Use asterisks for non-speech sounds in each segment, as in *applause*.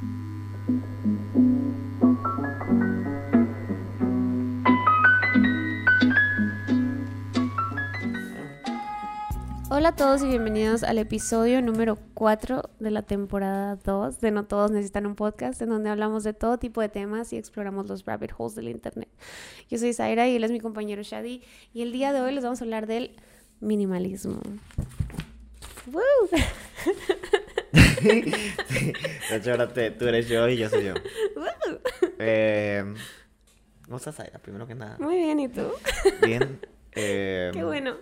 Hola a todos y bienvenidos al episodio número 4 de la temporada 2 de No Todos Necesitan un Podcast, en donde hablamos de todo tipo de temas y exploramos los rabbit holes del Internet. Yo soy Zaira y él es mi compañero Shadi, y el día de hoy les vamos a hablar del minimalismo. ¡Woo! *laughs* De hecho, ahora te- tú eres yo y yo soy yo. Eh, ¿Cómo estás, Zaira? Primero que nada. Muy bien, ¿y tú? Bien. eh, *laughs* Qué bueno.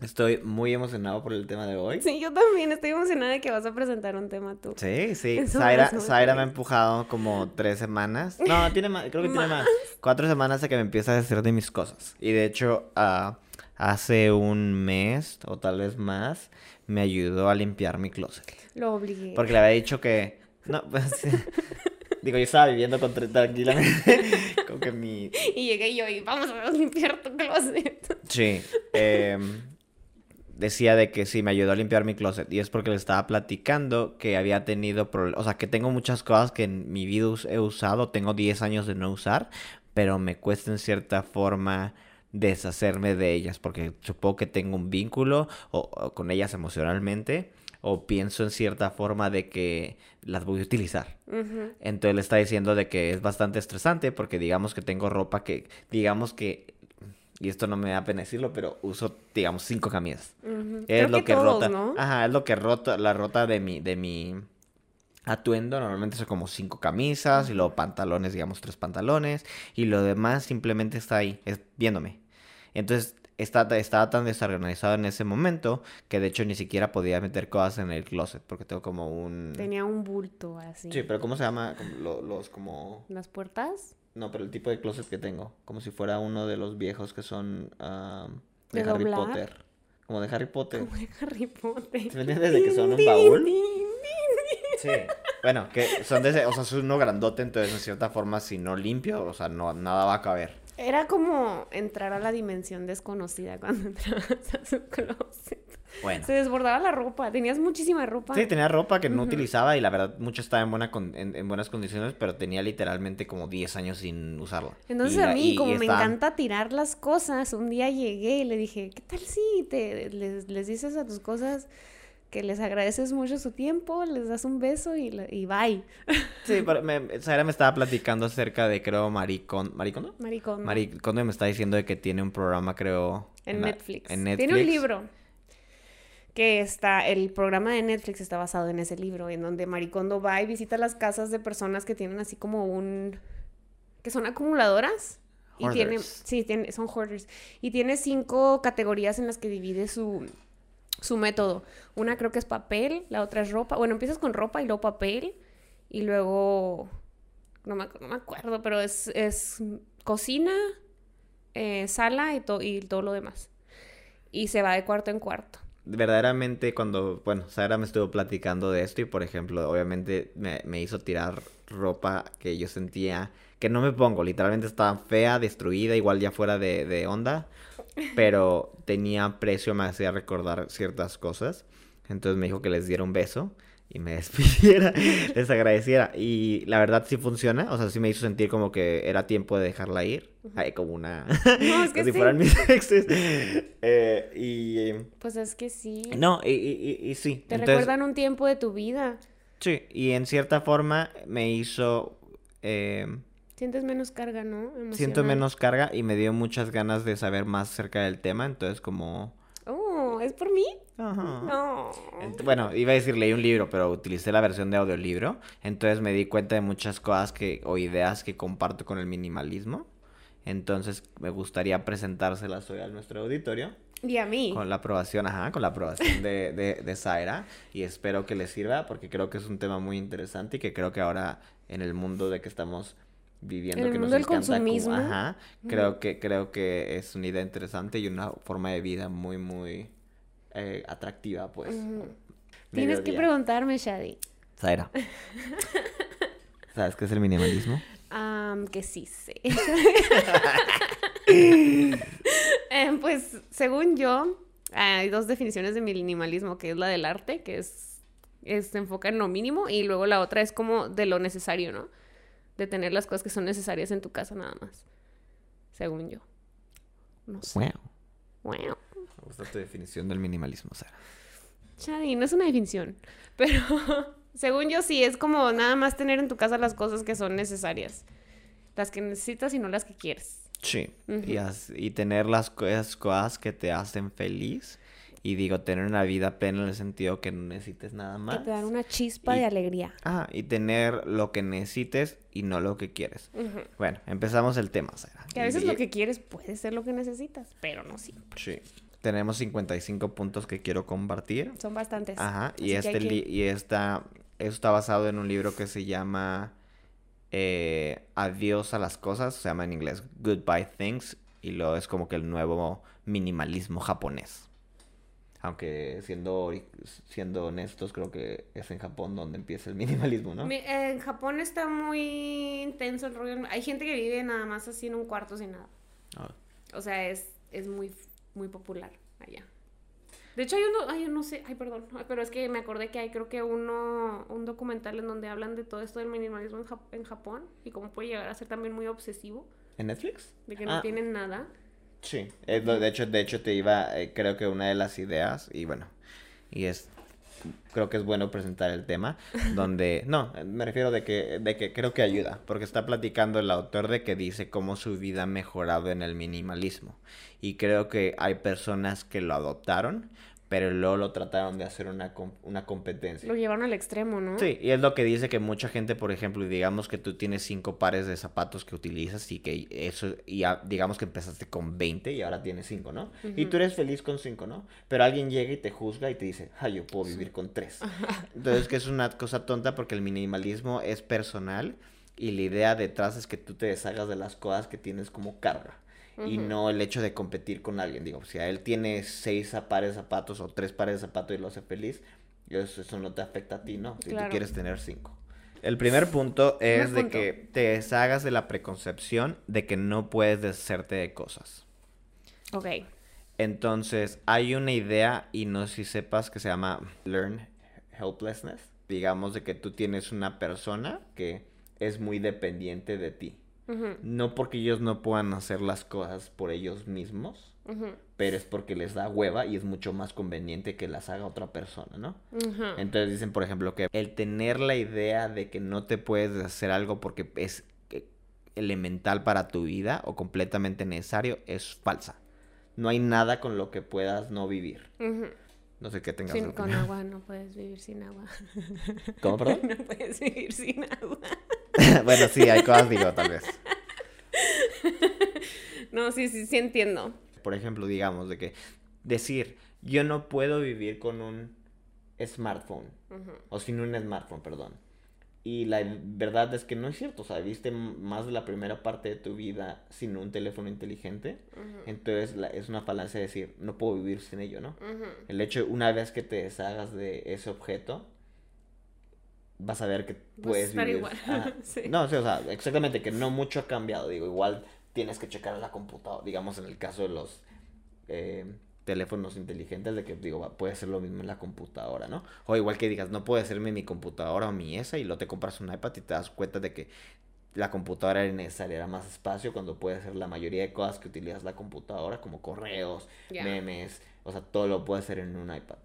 Estoy muy emocionado por el tema de hoy. Sí, yo también estoy emocionada de que vas a presentar un tema tú. Sí, sí. Eso Zaira, Zaira me ha empujado como tres semanas. No, *laughs* tiene más, creo que tiene más. Cuatro semanas de que me empieza a decir de mis cosas. Y de hecho, ah, hace un mes o tal vez más, me ayudó a limpiar mi closet. Lo obligué. Porque le había dicho que. No, pues. *laughs* Digo, yo estaba viviendo con tranquilamente. *laughs* Como que mi. Y llegué yo y vamos a limpiar tu closet. Sí. em, decía de que sí, me ayudó a limpiar mi closet. Y es porque le estaba platicando que había tenido problemas. O sea, que tengo muchas cosas que en mi vida he usado. Tengo 10 años de no usar. Pero me cuesta en cierta forma deshacerme de ellas. Porque supongo que tengo un vínculo o- o con ellas emocionalmente. O pienso en cierta forma de que las voy a utilizar. Entonces le está diciendo de que es bastante estresante porque digamos que tengo ropa que, digamos que, y esto no me da pena decirlo, pero uso, digamos, cinco camisas. Es Creo lo que, todos, rota. ¿no? Ajá, es lo que rota, la rota de mi, de mi atuendo. Normalmente son como cinco camisas y luego pantalones, digamos, tres pantalones. Y lo demás simplemente está ahí, es, viéndome. Entonces está, estaba tan desorganizado en ese momento que de hecho ni siquiera podía meter cosas en el closet porque tengo como un... Tenía un bulto así. Sí, pero ¿cómo se llama? Los como... ¿Las puertas? No, pero el tipo de closet que tengo. Como si fuera uno de los viejos que son ah, de, ¿De Harry doblar? Potter. Como de Harry Potter. Como de Harry Potter. ¿Sí me entiendes? De que son un baúl. Sí. Bueno, que son de ese, o sea, es uno grandote, entonces en cierta forma si no limpio, o sea, no, nada va a caber. Era como entrar a la dimensión desconocida cuando *laughs* entrabas a su closet. Bueno. Se desbordaba la ropa. Tenías muchísima ropa. Sí, tenía ropa que no utilizaba y la verdad mucho estaba en, buena con- en, en buenas condiciones, pero tenía literalmente como 10 años sin usarla. Entonces Y a mí, y- como y me estaba- encanta tirar las cosas, un día llegué y le dije, ¿qué tal si te, les, les dices a tus cosas que les agradeces mucho su tiempo, les das un beso y, y bye? *laughs* Sí, pero me, Sara me estaba platicando acerca de, creo, Maricón. ¿Maricondo? Maricón. Maricondo me está diciendo de que tiene un programa, creo... En, Netflix. en Tiene un Netflix. libro que está, el programa de Netflix está basado en ese libro, en donde Maricondo va y visita las casas de personas que tienen así como un, que son acumuladoras. Y tiene, Hoarders. sí, tiene, son hoarders. Y tiene cinco categorías en las que divide su, su método. Una creo que es papel, la otra es ropa. Bueno, empiezas con ropa y luego papel. Y luego, no me, no me acuerdo, pero es, es cocina, eh, sala y, y todo lo demás. Y se va de cuarto en cuarto. verdaderamente cuando, bueno, Sara me estuvo platicando de esto y por ejemplo, obviamente me, me hizo tirar ropa que yo sentía que no me pongo, literalmente estaba fea, destruida, igual ya fuera de, de onda, pero *laughs* tenía precio, me hacía recordar ciertas cosas. Entonces me dijo que les diera un beso y me *laughs* despidiera, les agradeciera. Y la verdad sí funciona, o sea, sí me hizo sentir como que era tiempo de dejarla ir. Ay, como una... No, es *laughs* que como si fueran mis exes. Eh, y... Pues es que sí. No, y, y, y- y sí. Te Entonces, recuerdan un tiempo de tu vida. Sí, y en cierta forma me hizo... eh, Sientes menos carga, ¿no? siento Emocional. menos carga y me dio muchas ganas de saber más acerca del tema, entonces como... Oh, ¿es por mí? Ajá. No. Bueno, iba a decir leí un libro, pero utilicé la versión de audiolibro, entonces me di cuenta de muchas cosas que o ideas que comparto con el minimalismo. Entonces me gustaría presentárselas hoy a nuestro auditorio Y a mí. con la aprobación, ajá, con la aprobación de, de, de Zaira y espero que les sirva porque creo que es un tema muy interesante y que creo que ahora en el mundo de que estamos viviendo el que mundo del encanta como- consumismo. ajá, creo que creo que es una idea interesante y una forma de vida muy muy eh, atractiva, pues. Tienes que preguntarme, Shadi. Zaira. *laughs* ¿Sabes qué es el minimalismo? Am, que sí sé. *laughs* *laughs* Em, pues, según yo, hay dos definiciones de minimalismo, que es la del arte, que es se enfoca en lo mínimo y luego la otra es como de lo necesario, ¿no? De tener las cosas que son necesarias en tu casa nada más. Según yo. No sé. Wow. Wow. Me gusta tu definición del minimalismo, Sara. Chadi, no es una definición. Pero *laughs* según yo sí, es como nada más tener en tu casa las cosas que son necesarias. Las que necesitas y no las que quieres. Sí. Y, tener las cosas que te hacen feliz. Y digo, tener una vida plena en el sentido que no necesites nada Que más. te dan una chispa Y- de alegría. Ah, y tener lo que necesites y no lo que quieres. Bueno, empezamos el tema, Sara. Que a veces Y- lo que quieres puede ser lo que necesitas, pero no siempre. Sí. Tenemos 55 puntos que quiero compartir. Son bastantes. Ajá, y Así que este que- y esta esto está basado en un libro que se llama eh, Adiós a las cosas, se llama en inglés Goodbye Things y lo es como que el nuevo minimalismo japonés. Aunque siendo siendo honestos, creo que es en Japón donde empieza el minimalismo, ¿no? En Japón está muy intenso el rollo. Hay gente que vive nada más así en un cuarto sin nada. Ah, O sea, es, es muy, muy popular allá. De hecho, hay uno, ay, no sé, ay, perdón, pero es que me acordé que hay creo que uno, un documental en donde hablan de todo esto del minimalismo en, Jap- en Japón y cómo puede llegar a ser también muy obsesivo, ¿En Netflix? de que no Ah, tienen nada. Sí, de hecho, de hecho te iba, eh, creo que una de las ideas, y bueno, y es, creo que es bueno presentar el tema, *laughs* donde, no, me refiero de que, de que creo que ayuda, porque está platicando el autor de que dice cómo su vida ha mejorado en el minimalismo, y creo que hay personas que lo adoptaron, pero luego lo trataron de hacer una, una competencia. Lo llevaron al extremo, ¿no? Sí, y es lo que dice que mucha gente, por ejemplo, digamos que tú tienes cinco pares de zapatos que utilizas y que eso, y ya, digamos que empezaste con 20 y ahora tienes cinco, ¿no? Y tú eres feliz con cinco, ¿no? Pero alguien llega y te juzga y te dice, ah, yo puedo vivir con tres. *laughs* Entonces, que es una cosa tonta porque el minimalismo es personal y la idea detrás es que tú te deshagas de las cosas que tienes como carga. Y no el hecho de competir con alguien. Digo, si a él tiene seis pares de zapatos o tres pares de zapatos y lo hace feliz, eso, eso no te afecta a ti, ¿no? Si Claro. tú quieres tener cinco. El primer punto es Primer de punto. que te deshagas de la preconcepción de que no puedes deshacerte de cosas. Ok. Entonces, hay una idea, y no sé si sepas, que se llama Learn Helplessness. Digamos de que tú tienes una persona que es muy dependiente de ti. No porque ellos no puedan hacer las cosas por ellos mismos, pero es porque les da hueva y es mucho más conveniente que las haga otra persona, ¿no? Entonces dicen, por ejemplo, que el tener la idea de que no te puedes hacer algo porque es eh, elemental para tu vida o completamente necesario es falsa. No hay nada con lo que puedas no vivir. No sé qué tengas. Sin- con agua no puedes vivir sin agua. ¿Cómo, perdón? *laughs* No puedes vivir sin agua. *laughs* bueno, sí, hay cosas, digo, tal vez. *laughs* No, sí, sí, sí entiendo. Por ejemplo, digamos, de que decir, yo no puedo vivir con un smartphone. O sin un smartphone, perdón. Y la verdad es que no es cierto. O sea, viste más de la primera parte de tu vida sin un teléfono inteligente. Entonces la- es una falacia decir, no puedo vivir sin ello, ¿no? El hecho, una vez que te deshagas de ese objeto, vas a ver que puedes vivir. igual. *laughs* Sí. No, sí, o sea, exactamente, que no mucho ha cambiado. Digo, igual tienes que checar la computadora. Digamos, en el caso de los eh, teléfonos inteligentes, de que, digo, puede ser lo mismo en la computadora, ¿no? O igual que digas, no puede serme mi computadora o mi esa, y luego te compras un iPad y te das cuenta de que la computadora era necesaria, era más espacio, cuando puede ser la mayoría de cosas que utilizas la computadora, como correos, memes, o sea, todo lo puede hacer en un iPad.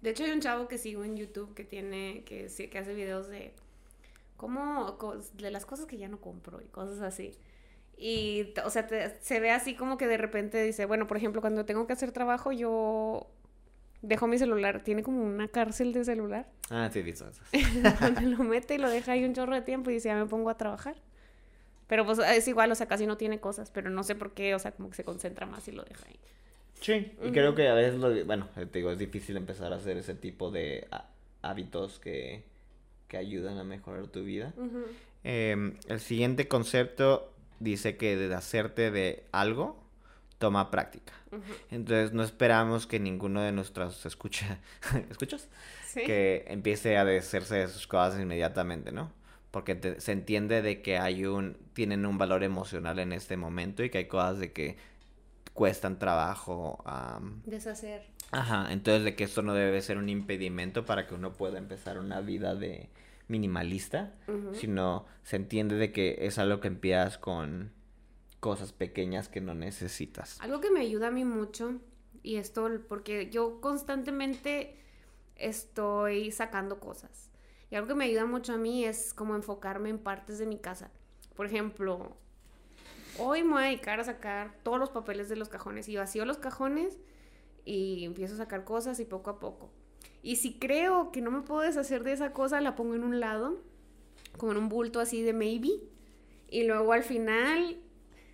De hecho, hay un chavo que sigo en YouTube que tiene, que, que hace videos de cómo, de las cosas que ya no compro y cosas así. Y, o sea, te- se ve así como que de repente dice, bueno, por ejemplo, cuando tengo que hacer trabajo, yo dejo mi celular, tiene como una cárcel de celular, Ah, sí, visto eso. *laughs* lo mete y lo deja ahí un chorro de tiempo y dice, ya me pongo a trabajar. Pero pues es igual, o sea, casi no tiene cosas, pero no sé por qué, o sea, como que se concentra más y lo deja ahí. Sí, y creo que a veces, lo, bueno, eh, te digo, es difícil empezar a hacer ese tipo de há- hábitos que, que ayudan a mejorar tu vida. Em, el siguiente concepto dice que de hacerte de algo toma práctica. Entonces no esperamos que ninguno de nuestros escucha, *laughs* ¿escuchas? Sí. Que empiece a deshacerse de sus cosas inmediatamente, ¿no? Porque te- se entiende de que hay un, tienen un valor emocional en este momento y que hay cosas de que cuestan trabajo am, Deshacer. Ajá, entonces de que esto no debe ser un impedimento para que uno pueda empezar una vida de minimalista, sino se entiende de que es algo que empiezas con cosas pequeñas que no necesitas. Algo que me ayuda a mí mucho, y esto porque yo constantemente estoy sacando cosas. Y algo que me ayuda mucho a mí es como enfocarme en partes de mi casa. Por ejemplo, hoy me voy a dedicar a sacar todos los papeles de los cajones y vacío los cajones y empiezo a sacar cosas y poco a poco. Y si creo que no me puedo deshacer de esa cosa, la pongo en un lado, como en un bulto así de maybe. Y luego al final,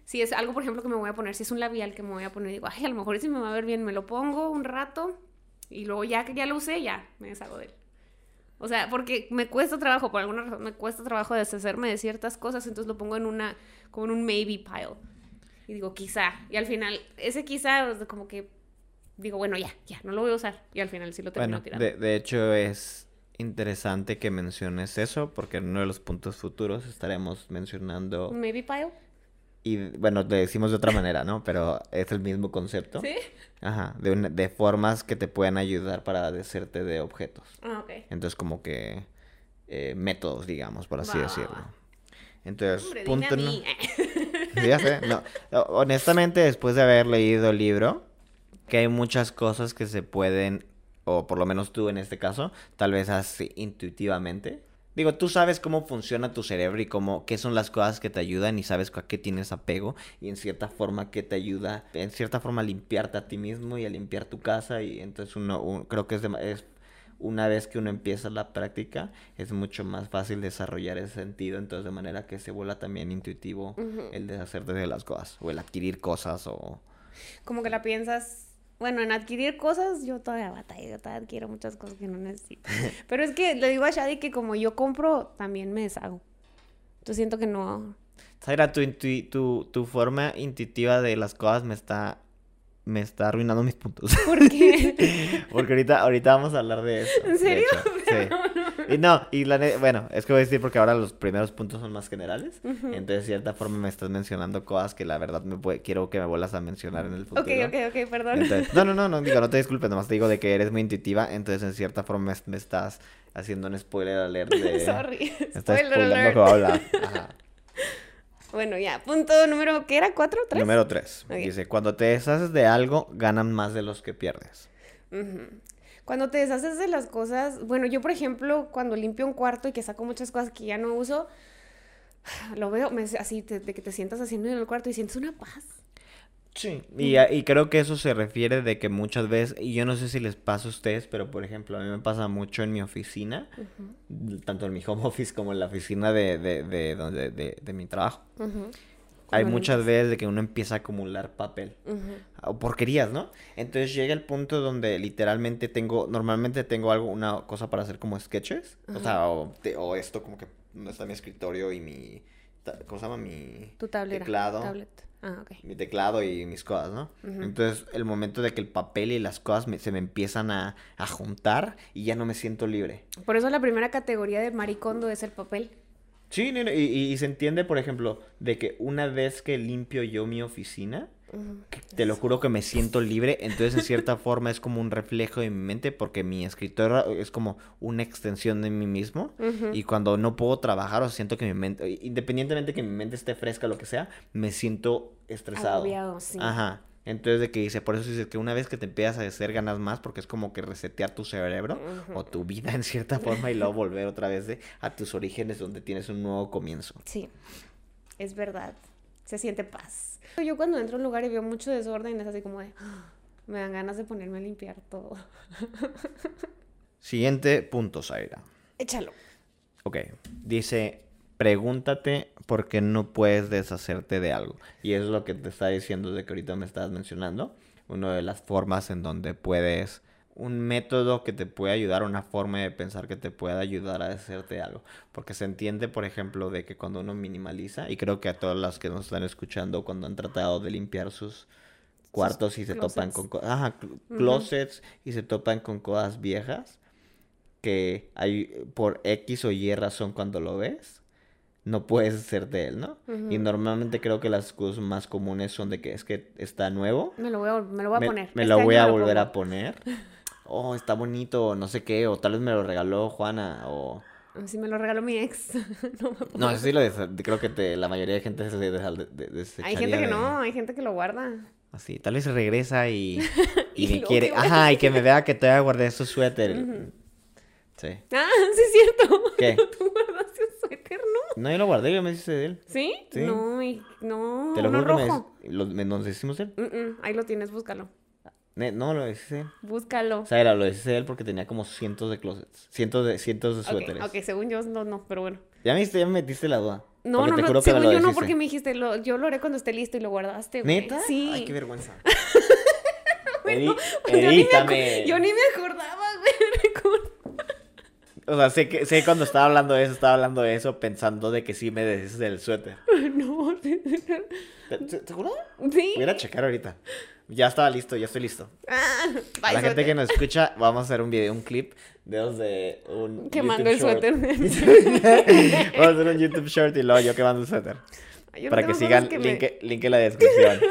si es algo, por ejemplo, que me voy a poner, si es un labial que me voy a poner, digo, ay, a lo mejor si me va a ver bien, me lo pongo un rato y luego ya que ya lo usé, ya me deshago de él. O sea, porque me cuesta trabajo, por alguna razón me cuesta trabajo deshacerme de ciertas cosas, entonces lo pongo en una, como en un maybe pile. Y digo, quizá. Y al final, ese quizá, como que digo, bueno, ya, ya, no lo voy a usar. Y al final sí lo termino Bueno, tirando. de, de hecho es interesante que menciones eso, porque en uno de los puntos futuros estaremos mencionando, ¿Un maybe pile? Y bueno, le decimos de otra manera, ¿no? Pero es el mismo concepto. ¿Sí? Ajá, de, una- de formas que te pueden ayudar para deshacerte de objetos. Ah, ok. Entonces, como que eh, métodos, digamos, por así decirlo. Entonces, Hombre, punto. *laughs* Sí, ya sé, no. Honestamente, después de haber leído el libro, que hay muchas cosas que se pueden, o por lo menos tú en este caso, tal vez así intuitivamente. Digo, tú sabes cómo funciona tu cerebro y cómo, qué son las cosas que te ayudan y sabes a qué tienes apego y en cierta forma que te ayuda, en cierta forma a limpiarte a ti mismo y a limpiar tu casa y entonces uno, un- creo que es, dema- es una vez que uno empieza la práctica es mucho más fácil desarrollar ese sentido, entonces de manera que se vuelva también intuitivo el deshacerte de las cosas o el adquirir cosas o Como que la piensas. Bueno, en adquirir cosas, yo todavía batallo, yo todavía adquiero muchas cosas que no necesito. *laughs* Pero es que le digo a Shadi que como yo compro, también me deshago. Yo siento que no. Zaira, tu, tu, tu forma intuitiva de las cosas me está me está arruinando mis puntos. ¿Por qué? *laughs* Porque ahorita, ahorita vamos a hablar de eso. ¿En serio? *laughs* sí. Y no, y la bueno, es que voy a decir porque ahora los primeros puntos son más generales. Entonces, de cierta forma me estás mencionando cosas que la verdad me puede- quiero que me vuelvas a mencionar en el futuro. ok, ok, ok, perdón. Entonces, no, no, no, no, digo, no te disculpes, nomás te digo de que eres muy intuitiva, entonces en cierta forma me, me estás haciendo un spoiler alert de... *laughs* Sorry. Me estás Spoiler alert. Ajá. Bueno, ya. Punto número, ¿qué era? ¿Cuatro? ¿Tres? Número 3. Ok. Dice, cuando te deshaces de algo, ganan más de los que pierdes. Ujú. Cuando te deshaces de las cosas, bueno, yo por ejemplo, cuando limpio un cuarto y que saco muchas cosas que ya no uso, *sighs* lo veo me- así, de que te sientas haciendo en el cuarto y sientes una paz. Sí. Y, y creo que eso se refiere de que muchas veces, y yo no sé si les pasa a ustedes, pero por ejemplo, a mí me pasa mucho en mi oficina, tanto en mi home office como en la oficina de, de, de, donde- de, de mi trabajo. Ujú. Hay muchas veces de que uno empieza a acumular papel. O porquerías, ¿no? Entonces llega el punto donde literalmente tengo, normalmente tengo algo, una cosa para hacer como sketches, o sea, o, te- o esto como que está mi escritorio y mi, ¿cómo se llama? Mi Tu tablera. teclado, Tablet. Ah, mi teclado y mis cosas, ¿no? Entonces el momento de que el papel y las cosas me- se me empiezan a, a juntar y ya no me siento libre. Por eso la primera categoría de maricondo es el papel. Sí, y, y- se entiende, por ejemplo, de que una vez que limpio yo mi oficina, te lo juro que me siento libre, entonces en cierta *laughs* forma es como un reflejo de mi mente porque mi escritorio es como una extensión de mí mismo y cuando no puedo trabajar o siento que mi mente, independientemente que mi mente esté fresca o lo que sea, me siento estresado. Agobiado, sí. Ajá. Entonces de que dice, por eso dice que una vez que te empiezas a hacer ganas más porque es como que resetear tu cerebro o tu vida en cierta forma y luego volver otra vez de, a tus orígenes donde tienes un nuevo comienzo. Sí, es verdad. Se siente paz. Yo cuando entro a un lugar y veo mucho desorden es así como de... "Ah", Me dan ganas de ponerme a limpiar todo. *laughs* Siguiente punto, Zaira. Échalo. Ok, dice, pregúntate por qué no puedes deshacerte de algo. Y es lo que te está diciendo de que ahorita me estabas mencionando. Una de las formas en donde puedes, un método que te puede ayudar, una forma de pensar que te pueda ayudar a deshacerte de algo. Porque se entiende, por ejemplo, de que cuando uno minimaliza, y creo que a todas las que nos están escuchando cuando han tratado de limpiar sus cuartos y se topan con co- ajá, cl- closets y se topan con cosas viejas que hay por X o Y razón cuando lo ves, no puedes hacerte él, ¿no? Y normalmente creo que las cosas más comunes son de que es que está nuevo, Me lo voy a, me lo voy a me, poner. me Este lo voy a volver a poner. *laughs* Oh, está bonito, o no sé qué, o tal vez me lo regaló Juana, o... Si me lo regaló mi ex. *laughs* no me puedo. No, eso sí lo creo que te, la mayoría de gente se de, de- de- Hay gente que de- no, hay gente que lo guarda. Así, tal vez regresa y, *laughs* y, Y me quiere... ¿qué voy a Ajá, y que me vea que todavía guardé su suéter. Sí. Ah, sí es cierto. ¿Qué? Tú guardaste ¿no? No, yo lo guardé, yo me hice de él. ¿Sí? Sí. No, y- no, Te lo juro que me rojo. des- lo- me- nos hicimos él. Mm, mm, ahí lo tienes, búscalo. No, lo hice de él. Búscalo. O sea, era, lo hice de él porque tenía como cientos de closets. Cientos de, cientos de suéteres. ok, según yo, no, no, pero bueno. Ya me, diste- ya me metiste la duda. No, Porque no, te no, juro que me según lo yo no, porque me dijiste, lo, yo lo haré cuando esté listo y lo guardaste, güey. ¿Neta? Sí. Ay, qué vergüenza. *laughs* Bueno, Edi- pues yo, ni me yo ni me acordaba. O sea, sé que sé cuando estaba hablando de eso, estaba hablando de eso pensando de que sí me deshice del suéter. *laughs* no, ¿Te- te- ¿Seguro? sí. Voy a checar ahorita. Ya estaba listo, ya estoy listo. Ah, A la bye, gente que nos escucha, vamos a hacer un video, un clip de los de un Quemando el short. suéter. *laughs* vamos a hacer un YouTube short y luego yo quemando el suéter. Yo no Para que sigan, que me- link, link en la descripción. *laughs*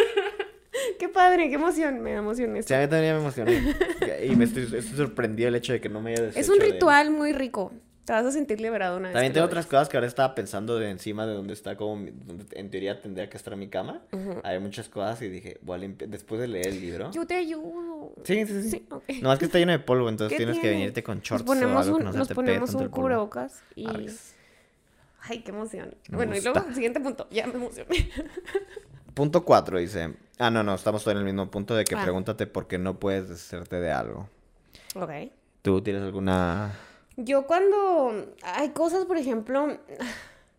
Qué padre, qué emoción, me da emoción esto. Sí, a mí también me emocioné. Y me estoy, estoy sorprendido el hecho de que no me haya Es un de- ritual muy rico. Te vas a sentir liberado una vez. También tengo otras cosas que ahora estaba pensando de encima de donde está como, mi- donde en teoría tendría que estar mi cama. Hay muchas cosas y dije, voy a limpiar, después de leer el libro. Yo te ayudo. Sí, sí, sí. Sí, ok. No, es que está lleno de polvo, entonces ¿Qué tienes que venirte con Nos shorts o algo que no nos ponemos un cubrebocas y... Arres. Ay, qué emoción. Me bueno, y luego, gusta. siguiente punto. Ya me emocioné. Punto 4 dice. Ah, no, no, estamos en el mismo punto de que Ah. pregúntate por qué no puedes deshacerte de algo. ok. ¿Tú tienes alguna. Yo cuando hay cosas, por ejemplo,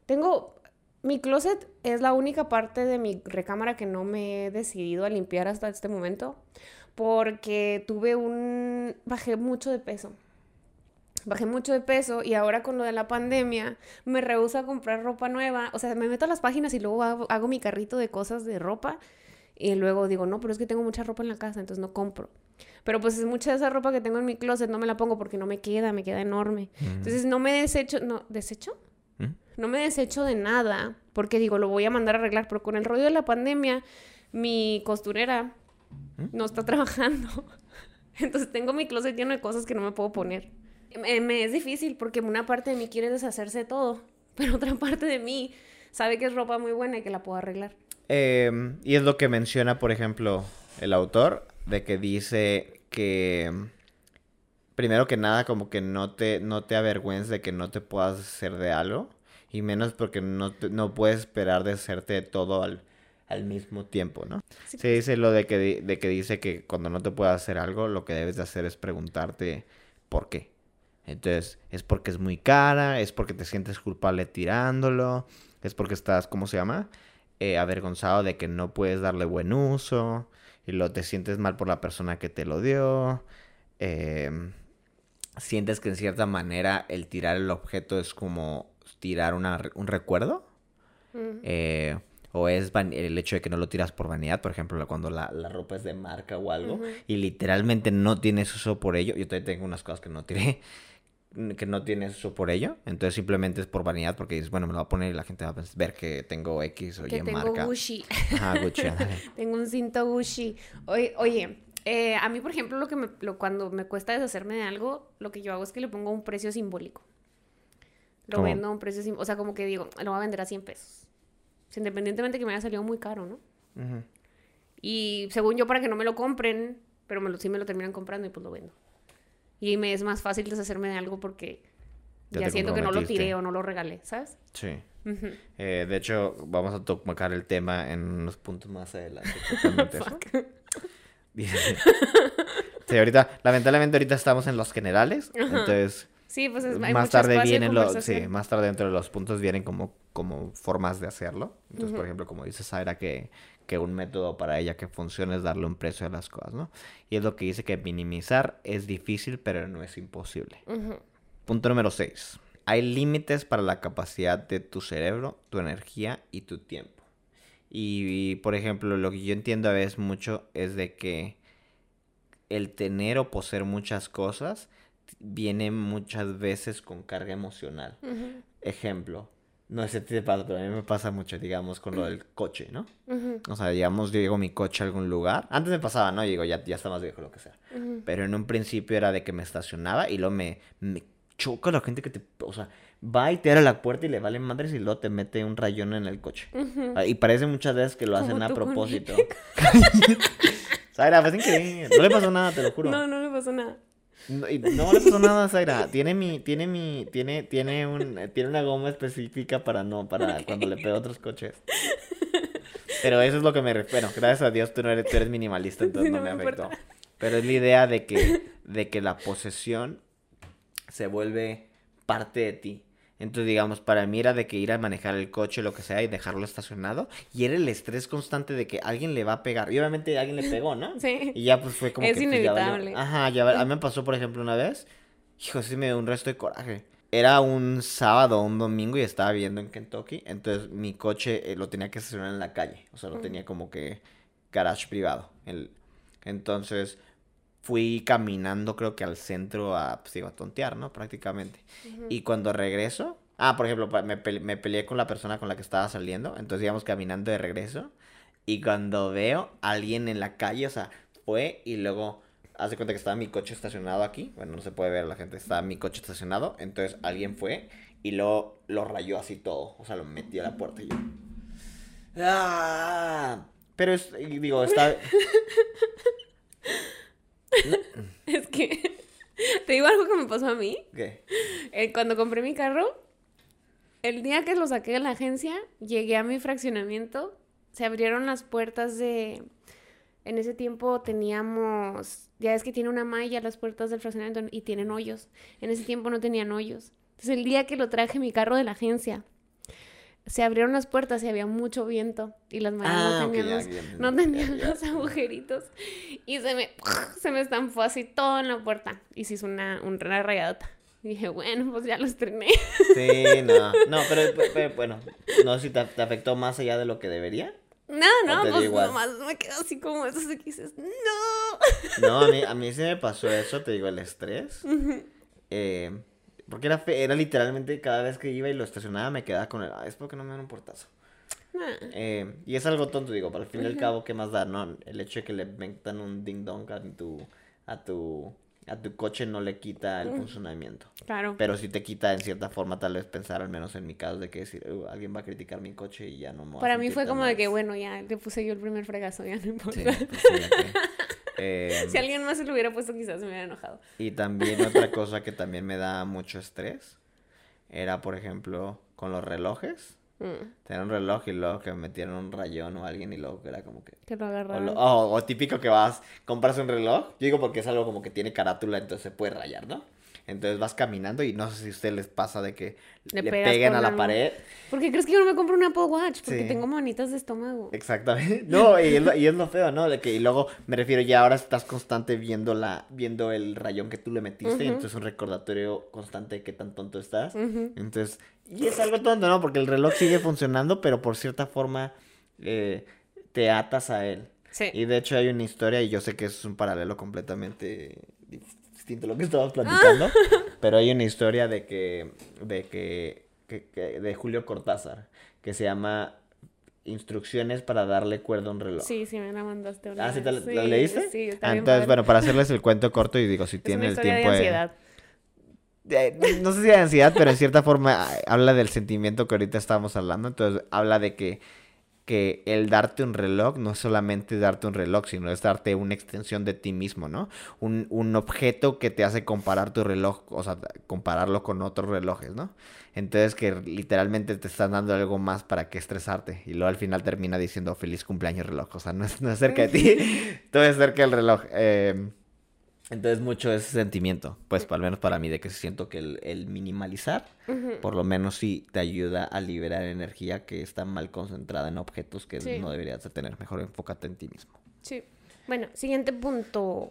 tengo mi closet es la única parte de mi recámara que no me he decidido a limpiar hasta este momento porque tuve un bajé mucho de peso. Bajé mucho de peso y ahora con lo de la pandemia me rehúso a comprar ropa nueva. O sea, me meto a las páginas y luego hago, hago mi carrito de cosas de ropa y luego digo, no, pero es que tengo mucha ropa en la casa, entonces no compro. Pero pues es mucha de esa ropa que tengo en mi closet, no me la pongo porque no me queda, me queda enorme. Entonces no me desecho, no, ¿desecho? ¿Mm? No me desecho de nada, porque digo, lo voy a mandar a arreglar, pero con el rollo de la pandemia, mi costurera ¿Mm? no está *laughs* trabajando. Entonces tengo mi closet lleno de cosas que no me puedo poner. Me, me es difícil porque una parte de mí quiere deshacerse de todo, pero otra *laughs* parte de mí sabe que es ropa muy buena y que la puedo arreglar. Em, y es lo que menciona, por ejemplo, el autor, de que dice que. Primero que nada, como que no te, no te avergüences de que no te puedas hacer de algo. Y menos porque no, te- no puedes esperar de hacerte todo al, al mismo tiempo, ¿no? Sí. Se dice lo de que, de que dice que cuando no te puedas hacer algo, lo que debes de hacer es preguntarte por qué. Entonces, es porque es muy cara, es porque te sientes culpable tirándolo, es porque estás, ¿cómo se llama? Eh, avergonzado de que no puedes darle buen uso, y lo te sientes mal por la persona que te lo dio. em, sientes que en cierta manera el tirar el objeto es como tirar una un recuerdo. Mm. Eh, o es el hecho de que no lo tiras por vanidad, por ejemplo, cuando la, la ropa es de marca o algo y literalmente no tienes uso por ello. Yo todavía tengo unas cosas que no tiré, que no tienes uso por ello. Entonces simplemente es por vanidad porque dices, bueno, me lo voy a poner y la gente va a ver que tengo X o que Y tengo marca. Gucci. Ajá, Gucci. *laughs* Tengo un cinto Gucci. Oye, oye eh, a mí, por ejemplo, lo que me, lo- cuando me cuesta deshacerme de algo, lo que yo hago es que le pongo un precio simbólico. Lo ¿Cómo? vendo a un precio simbólico. O sea, como que digo, lo voy a vender a 100 pesos. Independientemente que me haya salido muy caro, ¿no? Ujú. Y según yo, para que no me lo compren, pero me lo, sí me lo terminan comprando y pues lo vendo. Y me es más fácil deshacerme de algo porque Ya siento que no lo tiré o no lo regalé, ¿sabes? Sí. Eh, de hecho, vamos a tocar el tema en unos puntos más adelante. *laughs* sí, ahorita, lamentablemente ahorita estamos en los generales, entonces Sí, pues es, más tarde vienen los, sí, más tarde dentro de los puntos vienen como, como formas de hacerlo. Entonces, por ejemplo, como dice Zaira, que, que un método para ella que funcione es darle un precio a las cosas, ¿no? Y es lo que dice que minimizar es difícil, pero no es imposible. Punto número 6. Hay límites para la capacidad de tu cerebro, tu energía y tu tiempo. Y, y, por ejemplo, lo que yo entiendo a veces mucho es de que el tener o poseer muchas cosas viene muchas veces con carga emocional. Ejemplo, No sé si te pasa, pero a mí me pasa mucho, digamos, con lo del coche, ¿no? O sea, digamos, yo llego mi coche a algún lugar. Antes me pasaba, ¿no? Digo, ya, ya está más viejo, lo que sea. Pero en un principio era de que me estacionaba y luego me, me choca la gente que te... O sea, va y te abre la puerta y le vale madres y luego te mete un rayón en el coche. Y parece muchas veces que lo hacen a propósito. Zaira, *laughs* pues increíble. No le pasó nada, te lo juro. No, no le pasó nada. No, y no le pasó nada, Zaira. Tiene mi, tiene mi, tiene, tiene un, tiene una goma específica para no, para cuando le pego a otros coches. Pero eso es lo que me refiero. Gracias a Dios tú no eres, tú eres minimalista, entonces Sí, no, no me me afectó. importa. Pero es la idea de que, de que la posesión se vuelve parte de ti. Entonces, digamos, para mí era de que ir a manejar el coche, lo que sea, y dejarlo estacionado. Y era el estrés constante de que alguien le va a pegar. Y obviamente alguien le pegó, ¿no? *laughs* Sí. Y ya pues fue como Es que pues, ya inevitable. Ajá, ya a mí me pasó, por ejemplo, una vez. Hijo, sí me dio un resto de coraje. Era un sábado o un domingo y estaba viviendo en Kentucky. Entonces mi coche eh, lo tenía que estacionar en la calle. O sea, lo tenía como que garage privado. El- Entonces fui caminando, creo que al centro a, pues, digo, a tontear, ¿no? Prácticamente. Y cuando regreso, ah, por ejemplo, me, pele- me peleé con la persona con la que estaba saliendo, entonces íbamos caminando de regreso, y cuando veo a alguien en la calle, o sea, fue y luego hace cuenta que estaba mi coche estacionado aquí, bueno, no se puede ver la gente, estaba mi coche estacionado, entonces alguien fue y luego lo rayó así todo, o sea, lo metió a la puerta y yo... ¡Ah! Pero es, digo, está... *laughs* Que *laughs* te digo algo que me pasó a mí. ¿Qué? Eh, cuando compré mi carro, el día que lo saqué de la agencia, llegué a mi fraccionamiento, se abrieron las puertas de... En ese tiempo teníamos, ya es que tiene una malla las puertas del fraccionamiento y tienen hoyos. En ese tiempo no tenían hoyos. Entonces el día que lo traje mi carro de la agencia, se abrieron las puertas y había mucho viento y las Ah, no tenían, los, ya entendí, no ya, tenían ya. los agujeritos y se me, *laughs* se me estampó así todo en la puerta y se hizo una, una rayadota. Y dije, bueno, pues ya lo estrené. Sí, no, *laughs* no, pero, pero, bueno, no sé si te, te afectó más allá de lo que debería. No, no, pues nomás me quedo así como eso de que dices, no. No, a mí, a mí sí me pasó eso, te digo, el estrés. *laughs* Eh, porque era, fe- era literalmente cada vez que iba y lo estacionaba me quedaba con el, "Ah, es porque no me dan un portazo. Nah. Eh, y es algo tonto, digo, para el fin y al cabo, ¿qué más da? No, el hecho de que le metan un ding dong a tu, a tu, a tu coche no le quita el funcionamiento. Claro. Pero sí te quita en cierta forma tal vez pensar, al menos en mi caso, de que decir, "Uh, alguien va a criticar mi coche y ya no me voy a Para mí fue como de que, nice". bueno, ya le puse yo el primer fregazo, ya no importa. Sí, pues sí, eh, Si alguien más se lo hubiera puesto, quizás me hubiera enojado. Y también otra cosa que también me da mucho estrés era, por ejemplo, con los relojes. Mm, Tener un reloj y luego que me metieran un rayón o alguien y luego que era como que... que lo O, agarraron. lo- o- o típico que vas, compras un reloj. Yo digo porque es algo como que tiene carátula, entonces se puede rayar, ¿no? Entonces vas caminando y no sé si a ustedes les pasa de que Le peguen a la pared. ¿Por qué crees que yo no me compro un Apple Watch? Porque Sí. tengo manitas de estómago. Exactamente. *laughs* No, y es, lo, y es lo feo, ¿no? De que y luego me refiero ya ahora estás constante viendo la viendo el rayón que tú le metiste, y entonces un recordatorio constante de qué tan tonto estás. Entonces, y es algo tonto, ¿no? Porque el reloj sigue funcionando, pero por cierta forma eh, te atas a él. Sí. Y de hecho hay una historia, y yo sé que es un paralelo completamente distinto a lo que estábamos platicando, pero hay una historia de que, de que, que- que- de Julio Cortázar, que se llama Instrucciones para darle cuerda a un reloj. Sí, sí, me la mandaste. una Ah, ¿sí te la, leíste? Sí, está Ah, bien entonces, padre. bueno, para hacerles el cuento corto y digo, si tienen el tiempo de de- ansiedad. eh, no sé si de ansiedad, pero en cierta forma ah, habla del sentimiento que ahorita estábamos hablando. Entonces habla de que, que el darte un reloj no es solamente darte un reloj, sino es darte una extensión de ti mismo, ¿no? Un, un objeto que te hace comparar tu reloj, o sea, compararlo con otros relojes, ¿no? Entonces que literalmente te están dando algo más para que estresarte. Y luego al final termina diciendo feliz cumpleaños reloj. O sea, no es, no es cerca de ti, *laughs* todo es cerca del reloj. Eh, entonces mucho ese sentimiento, pues al menos para mí, de que siento que el, el minimalizar, por lo menos sí te ayuda a liberar energía que está mal concentrada en objetos que Sí. no deberías de tener. Mejor enfócate en ti mismo. Sí. Bueno, siguiente punto.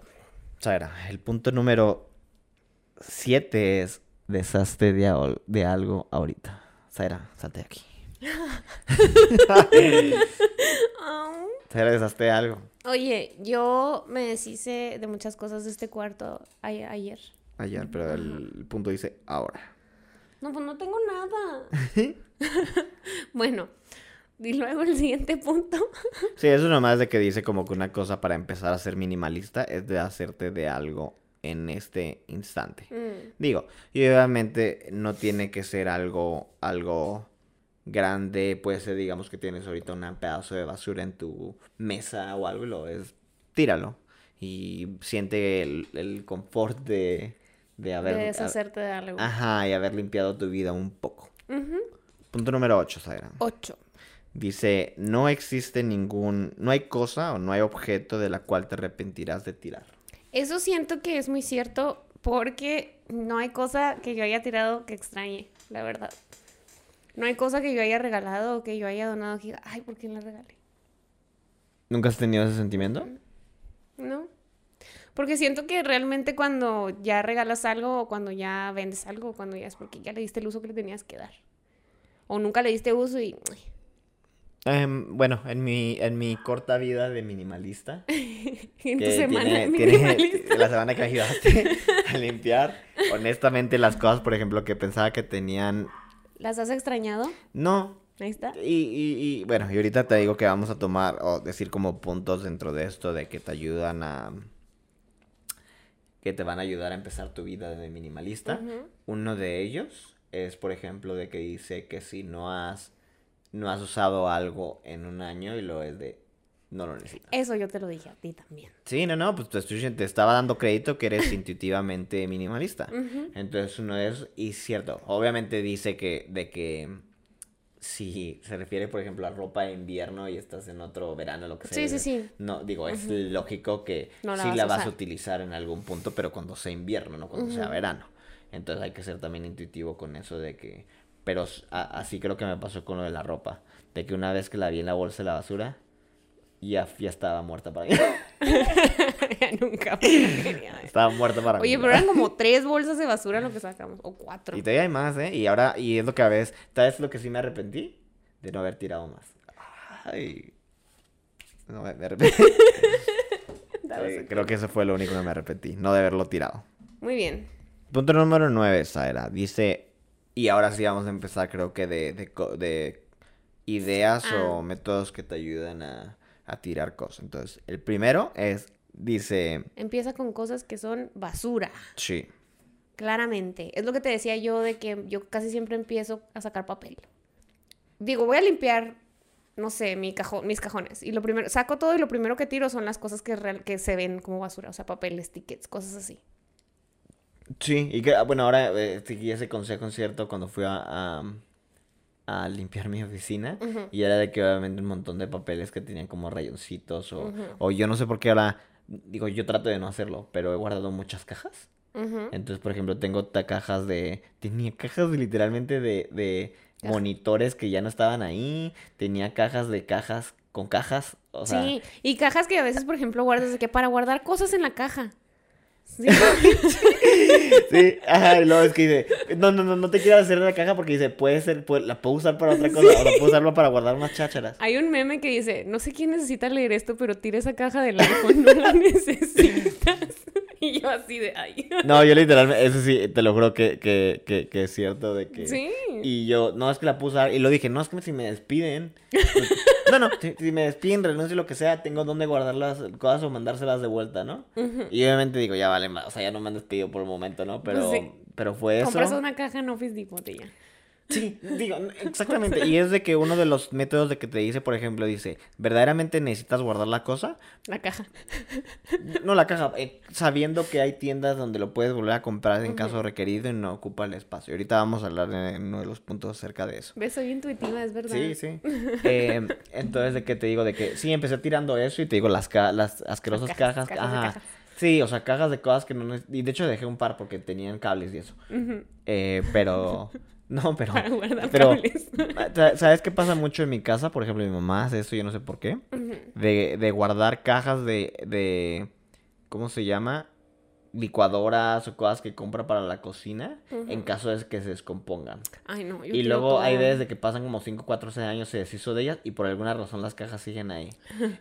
Sara, el punto número 7 es deshazte de, de algo ahorita. Sara, salte de aquí. *laughs* *laughs* Sara, deshazte de algo. Oye, yo me deshice de muchas cosas de este cuarto a- ayer. Ayer, pero el, el punto dice ahora. No, pues no tengo nada. *laughs* *laughs* bueno, y luego el siguiente punto. *laughs* Sí, eso nomás de que dice como que una cosa para empezar a ser minimalista es de hacerte de algo en este instante. Mm, Digo, y obviamente no tiene que ser algo, algo grande, puede ser, digamos, que tienes ahorita un pedazo de basura en tu mesa o algo, y lo es, tíralo. Y siente el, el confort de, de haber... de deshacerte de algo. Ajá, y haber limpiado tu vida un poco. Punto número 8, Zaira. Ocho. Dice, no existe ningún, no hay cosa o no hay objeto de la cual te arrepentirás de tirar. Eso siento que es muy cierto porque no hay cosa que yo haya tirado que extrañe, la verdad. No hay cosa que yo haya regalado o que yo haya donado que diga, ay, ¿por qué la regalé? ¿Nunca has tenido ese sentimiento? ¿No? Porque siento que realmente cuando ya regalas algo o cuando ya vendes algo o cuando ya es porque ya le diste el uso que le tenías que dar. O nunca le diste uso y... Em, bueno, en mi, en mi corta vida de minimalista, *laughs* en tu semana tiene- minimalista. tiene- la semana que ayudaste *laughs* a limpiar, honestamente las cosas, por ejemplo, que pensaba que tenían, ¿Las has extrañado? no, Ahí está. y, y, y, bueno, y ahorita te digo que vamos a tomar o decir como puntos dentro de esto de que te ayudan a, que te van a ayudar a empezar tu vida de minimalista. Uno de ellos es, por ejemplo, de que dice que si no has, no has usado algo en un año y lo es de, no lo necesitas. Eso yo te lo dije a ti también. Sí, no, no, pues te, estaba dando crédito que eres intuitivamente minimalista. Ujú. Entonces uno de esos, y cierto, obviamente dice que, de que si se refiere, por ejemplo, a ropa de invierno y estás en otro verano, lo que sea. Sí, sí, sí. No, digo, es lógico que No la sí vas la vas a utilizar en algún punto, pero cuando sea invierno, no cuando sea verano. Entonces hay que ser también intuitivo con eso de que... Pero a- así creo que me pasó con lo de la ropa. De que una vez que la vi en la bolsa de la basura, ya, ya estaba muerta para mí. *laughs* *laughs* Nunca. Genial. estaba muerta para mí. Oye, pero eran como *laughs* tres bolsas de basura lo que sacamos. O cuatro. Y todavía hay más, ¿eh? Y ahora, y es lo que a veces, ¿sabes lo que sí me arrepentí? De no haber tirado más. Ay. No, me, arrepentí. Eh, creo que eso fue lo único que me arrepentí, no de haberlo tirado. Muy bien. Punto número 9, Saera. Dice, y ahora sí vamos a empezar, creo que de, de, de ideas Ah. o métodos que te ayudan a, a tirar cosas. Entonces, el primero es, dice, Empieza con cosas que son basura. sí, Claramente. Es lo que te decía yo de que yo casi siempre empiezo a sacar papel. Digo, voy a limpiar, no sé, mi cajón, mis cajones. Y lo primero, saco todo y lo primero que tiro son las cosas que, real- que se ven como basura. O sea, papeles, tickets, cosas así. Sí, y que, ah, bueno, ahora eh, seguí ese consejo, ¿cierto? Cuando fui a, a, a limpiar mi oficina. Y era de que obviamente un montón de papeles que tenían como rayoncitos o, o yo no sé por qué ahora, digo, yo trato de no hacerlo, pero he guardado muchas cajas. Entonces, por ejemplo, tengo cajas de, tenía cajas de, literalmente de, de monitores que ya no estaban ahí, tenía cajas de cajas con cajas, o sea, sí, y cajas que a veces, por ejemplo, guardas de que para guardar cosas en la caja. Sí. *laughs* Sí, ajá, y luego es que dice, no, no, no, no te quieras hacer la caja porque dice, puede ser, puede- la puedo usar para otra cosa, o la puedo usarlo para guardar unas chácharas. Hay un meme que dice, no sé quién necesita leer esto, pero tira esa caja del iPhone, no la *laughs* necesitas. *laughs* Y yo así de, ay. *laughs* No, yo literalmente, eso sí, te lo juro que, que, que, que es cierto de que... Sí. Y yo, no, es que la puedo usar, y lo dije, no, es que si me despiden, *laughs* no, no, si, si me despiden, renuncio, lo que sea, tengo donde guardar las cosas o mandárselas de vuelta, ¿no? Y obviamente digo, ya vale, o sea, ya no me han despedido por el momento, ¿no? Pero, Pues sí. pero fue eso. Compras una caja en Office Depot y ya. Sí, digo, exactamente. Y es de que uno de los métodos de que te dice, por ejemplo, dice, ¿verdaderamente necesitas guardar la cosa? La caja. No la caja, eh, sabiendo que hay tiendas donde lo puedes volver a comprar en caso requerido y no ocupa el espacio. Ahorita vamos a hablar en uno de los puntos acerca de eso. ¿Ves? Soy intuitiva, es verdad. Sí, sí. *laughs* Eh, entonces, ¿de qué te digo? De que sí, empecé tirando eso y te digo las, ca- las asquerosas cajas, cajas. cajas de ajá. cajas. Sí, o sea, cajas de cosas que no... Y de hecho dejé un par porque tenían cables y eso. Eh, pero... No, *laughs* pero... Para guardar pero, cables. Sa- ¿Sabes qué pasa mucho en mi casa? Por ejemplo, mi mamá hace eso, yo no sé por qué. De, de guardar cajas de, de... ¿Cómo se llama? Licuadoras o cosas que compra para la cocina en caso de que se descompongan. Ay, no. yo Y luego hay veces de que pasan como 5, 4, 6 años, se deshizo de ellas y por alguna razón las cajas siguen ahí.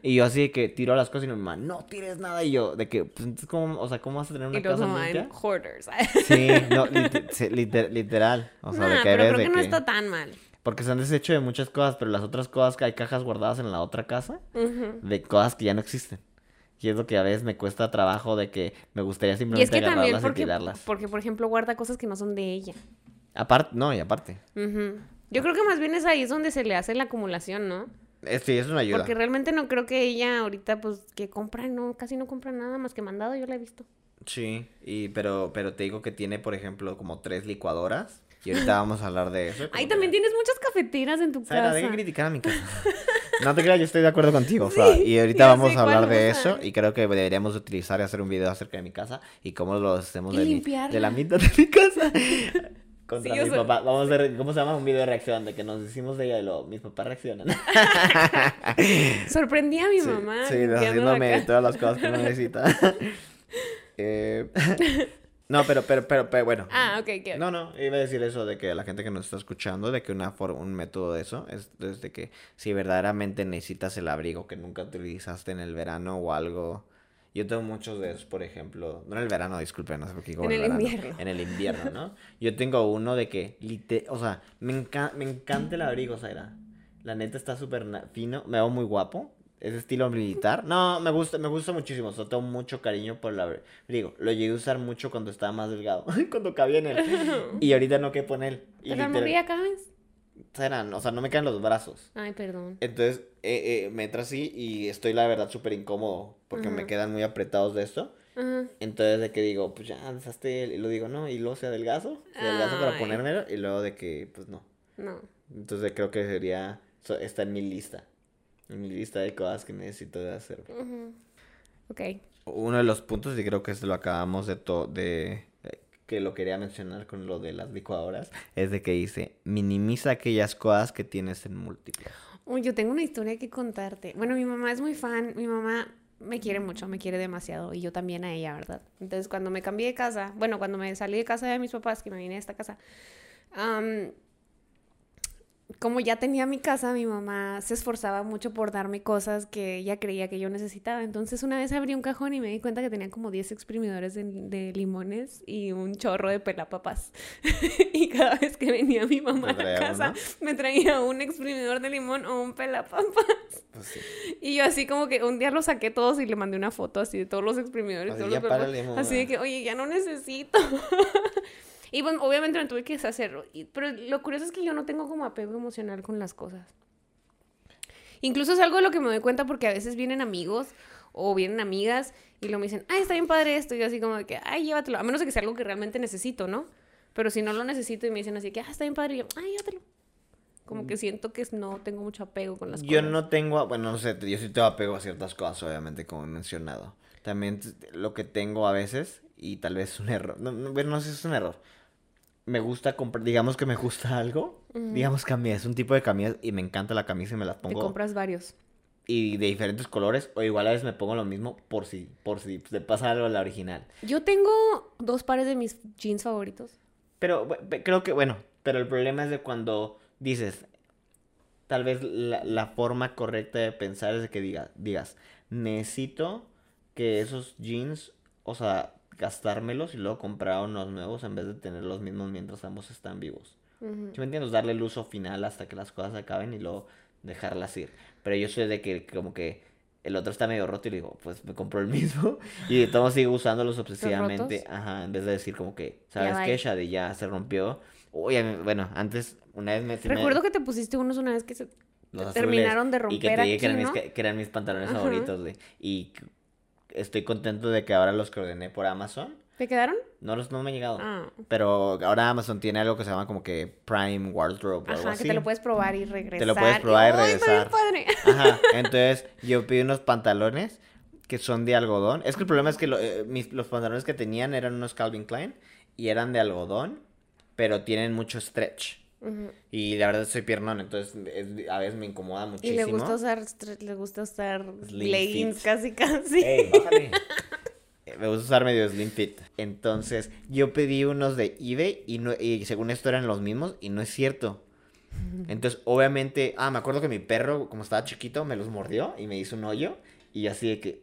Y yo así de que tiro las cosas y mi mamá, no tires nada. Y yo, de que, pues entonces, ¿cómo, o sea, ¿cómo vas a tener una Y casa limpia? hoarders. Sí, no, *laughs* liter- literal. O sea, de Nah, que hay pero creo de que no que... está tan mal. Porque se han deshecho de muchas cosas, pero las otras cosas que hay cajas guardadas en la otra casa, de cosas que ya no existen. Y es lo que a veces me cuesta trabajo de que me gustaría Y es simplemente que también agarrarlas y porque, tirarlas. porque, por ejemplo, guarda cosas que no son de ella. Aparte, no, y aparte. Yo creo que más bien es ahí es donde se le hace la acumulación, ¿no? Eh, sí, es una ayuda. Porque realmente no creo que ella ahorita, pues, que compra, no, casi no compra nada más que mandado, yo la he visto. Sí, y, pero, pero te digo que tiene, por ejemplo, como tres licuadoras. Y ahorita vamos a hablar de eso. *laughs* Ahí también tienes muchas cafeteras en tu casa. deja de criticar a mi casa. *laughs* No te creas, yo estoy de acuerdo contigo. o sea, y ahorita vamos a hablar de a- eso. Y creo que deberíamos utilizar y hacer un video acerca de mi casa y cómo lo hacemos de, mi, de la mitad de mi casa. *laughs* Contra Sí, yo mi sé. papá. Vamos a hacer, ¿cómo se llama? Un video de reacción de que nos decimos de ella y luego mis papás reaccionan. *laughs* Sorprendí a mi Sí, mamá. Sí, haciéndome todas las cosas que uno necesita. *laughs* Eh, no, pero, pero, pero, pero bueno. Ah, ok, ok. No, no, iba a decir eso de que la gente que nos está escuchando, de que una for- un método de eso es desde que si verdaderamente necesitas el abrigo que nunca utilizaste en el verano o algo. Yo tengo muchos de esos, por ejemplo, no en el verano, disculpen, no sé por qué digo En el verano, invierno. En el invierno, ¿no? Yo tengo uno de que, lite- o sea, me, enca- me encanta el abrigo, Zaira. La neta está súper fino, me veo muy guapo. Es estilo militar. No, me gusta, me gusta muchísimo. O sea, tengo mucho cariño por el abrigo. Lo llegué a usar mucho cuando estaba más delgado. *laughs* cuando cabía en él. *laughs* Y ahorita no quepo en él. Y ¿Te la literal- cabes? Serán, o sea, no me caen los brazos. Ay, perdón. Entonces, eh, eh, me entra así y estoy, la verdad, súper incómodo. Porque me quedan muy apretados de esto. Ajá. Entonces, de que digo, pues ya, deshazte él. Y lo digo, no, y luego se adelgazo. Se adelgazo para Ay. ponérmelo. Y luego de que, pues no. No. Entonces, creo que sería, está en mi lista. En mi lista de cosas que necesito de hacer. Ujú. Ok. Uno de los puntos, y creo que se lo acabamos de to de de- que lo quería mencionar con lo de las licuadoras, es de que dice, minimiza aquellas cosas que tienes en múltiples. Uy, yo tengo una historia que contarte. Bueno, mi mamá es muy fan. Mi mamá me quiere mucho, me quiere demasiado. Y yo también a ella, ¿verdad? Entonces, cuando me cambié de casa, bueno, cuando me salí de casa de mis papás, que me vine a esta casa, como ya tenía mi casa, mi mamá se esforzaba mucho por darme cosas que ella creía que yo necesitaba. Entonces, una vez abrí un cajón y me di cuenta que tenía como 10 exprimidores de, de limones y un chorro de pelapapas. *laughs* y cada vez que venía mi mamá a ¿Te la casa, uno? me traía un exprimidor de limón o un pelapapas. Pues sí. Y yo así como que un día los saqué todos y le mandé una foto así de todos los exprimidores. Así, todos ya los párale, pelapapas. mamá. Así de que, oye, ya no necesito. Y bueno, obviamente me tuve que deshacerlo. Pero lo curioso es que yo no tengo como apego emocional con las cosas. Incluso es algo de lo que me doy cuenta porque a veces vienen amigos o vienen amigas y lo me dicen, ay, está bien padre esto. Y yo así como de que, ay, llévatelo. A menos de que sea algo que realmente necesito, ¿no? Pero si no lo necesito y me dicen así que, ah, está bien padre. Y yo, ay, llévatelo. Como que siento que no tengo mucho apego con las Yo cosas. no tengo, bueno, no sé, yo sí tengo apego a ciertas cosas, obviamente, como he mencionado. También lo que tengo a veces, y tal vez es un error, no, no, no sé si es un error. Me gusta comprar, digamos que me gusta *laughs* algo, digamos camisas, es un tipo de camisas y me encanta la camisa y me las Te pongo compras varios. y de diferentes colores o igual a veces me pongo lo mismo por si por si te pasa algo a la original. Yo tengo dos pares de mis jeans favoritos. Pero creo que bueno, pero el problema es de cuando dices tal vez la, la forma correcta de pensar es de que diga, digas, necesito que esos jeans, o sea, gastármelos y luego comprar unos nuevos en vez de tener los mismos mientras ambos están vivos. Ujú. ¿Sí me entiendes? Darle el uso final hasta que las cosas acaben y luego dejarlas ir. Pero yo soy de que como que el otro está medio roto y le digo, pues me compro el mismo. *laughs* Y de todos sigo usándolos obsesivamente. Ajá, en vez de decir como que, ¿sabes qué? Shadi ya se rompió. Mí- bueno, antes una vez me... Recuerdo que te pusiste unos una vez que se los terminaron de Y que romper te dije que eran, ¿no? mis, que eran mis pantalones Ajá. favoritos, güey. Y estoy contento de que ahora los que ordené por Amazon, ¿Te quedaron? no los no me han llegado. Ah. Pero ahora Amazon tiene algo que se llama como que Prime Wardrobe o algo así. que te lo puedes probar y regresar. Te lo puedes probar y ¡Ay, está bien regresar. padre! Ajá, *laughs* entonces yo pedí unos pantalones que son de algodón. Es que el problema es que lo- eh, mis- los pantalones que tenían eran unos Calvin Klein y eran de algodón, pero tienen mucho stretch. Y la verdad soy piernón, entonces es- a veces me incomoda Y muchísimo. le gusta usar, le gusta usar leggings casi casi. Ey, bájale. *laughs* Me gusta usar medio slim fit. Entonces, yo pedí unos de eBay y, no, y según esto eran los mismos y no es cierto. Entonces, obviamente, ah, me acuerdo que mi perro, como estaba chiquito, me los mordió y me hizo un hoyo y así de que...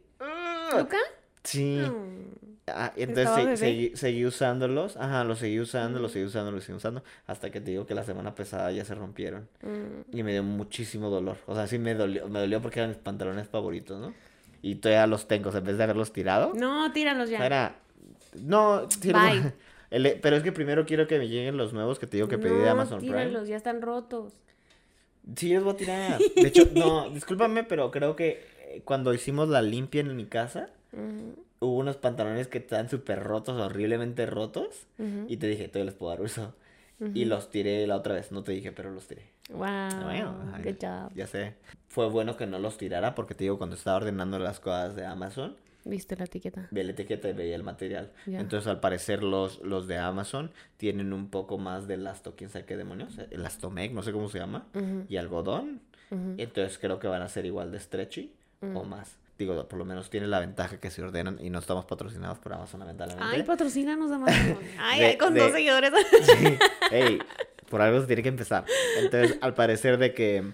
¿Luca? Sí. Mm. Ah, entonces seguí, seguí usándolos. Ajá, los seguí usando, los seguí usando, los seguí usando. Hasta que te digo que la semana pasada ya se rompieron. Mm. Y me dio muchísimo dolor. O sea, sí me dolió, me dolió porque eran mis pantalones favoritos, ¿no? Y todavía los tengo. O sea, en vez de haberlos tirado. No, tíralos ya. Era. No, sí, los- Bye. *laughs* el- pero es que primero quiero que me lleguen los nuevos que te digo que pedí de Amazon Prime. tíralos, ya están rotos. Sí, los voy a tirar. *laughs* De hecho, no, discúlpame, pero creo que eh, cuando hicimos la limpia en mi casa, Hubo unos pantalones que estaban súper rotos, horriblemente rotos. Y te dije, todavía les puedo dar uso. Y los tiré la otra vez. No te dije, pero los tiré. Wow. Bueno, good job. Ya sé. Fue bueno que no los tirara porque te digo, cuando estaba ordenando las cosas de Amazon, ¿Viste la etiqueta? vi la etiqueta y veía el material. Entonces, al parecer, los, los de Amazon tienen un poco más de elasto, quién sabe qué demonios. Elastomec, no sé cómo se llama. Y algodón. Entonces, creo que van a ser igual de stretchy o más. Digo, por lo menos tiene la ventaja que se ordenan y no estamos patrocinados por Amazon, lamentablemente. Ay, patrocínanos Amazon. Ay, *laughs* De- ay, con de- dos seguidores. *laughs* Sí. Ey, por algo se tiene que empezar. Entonces, al parecer de que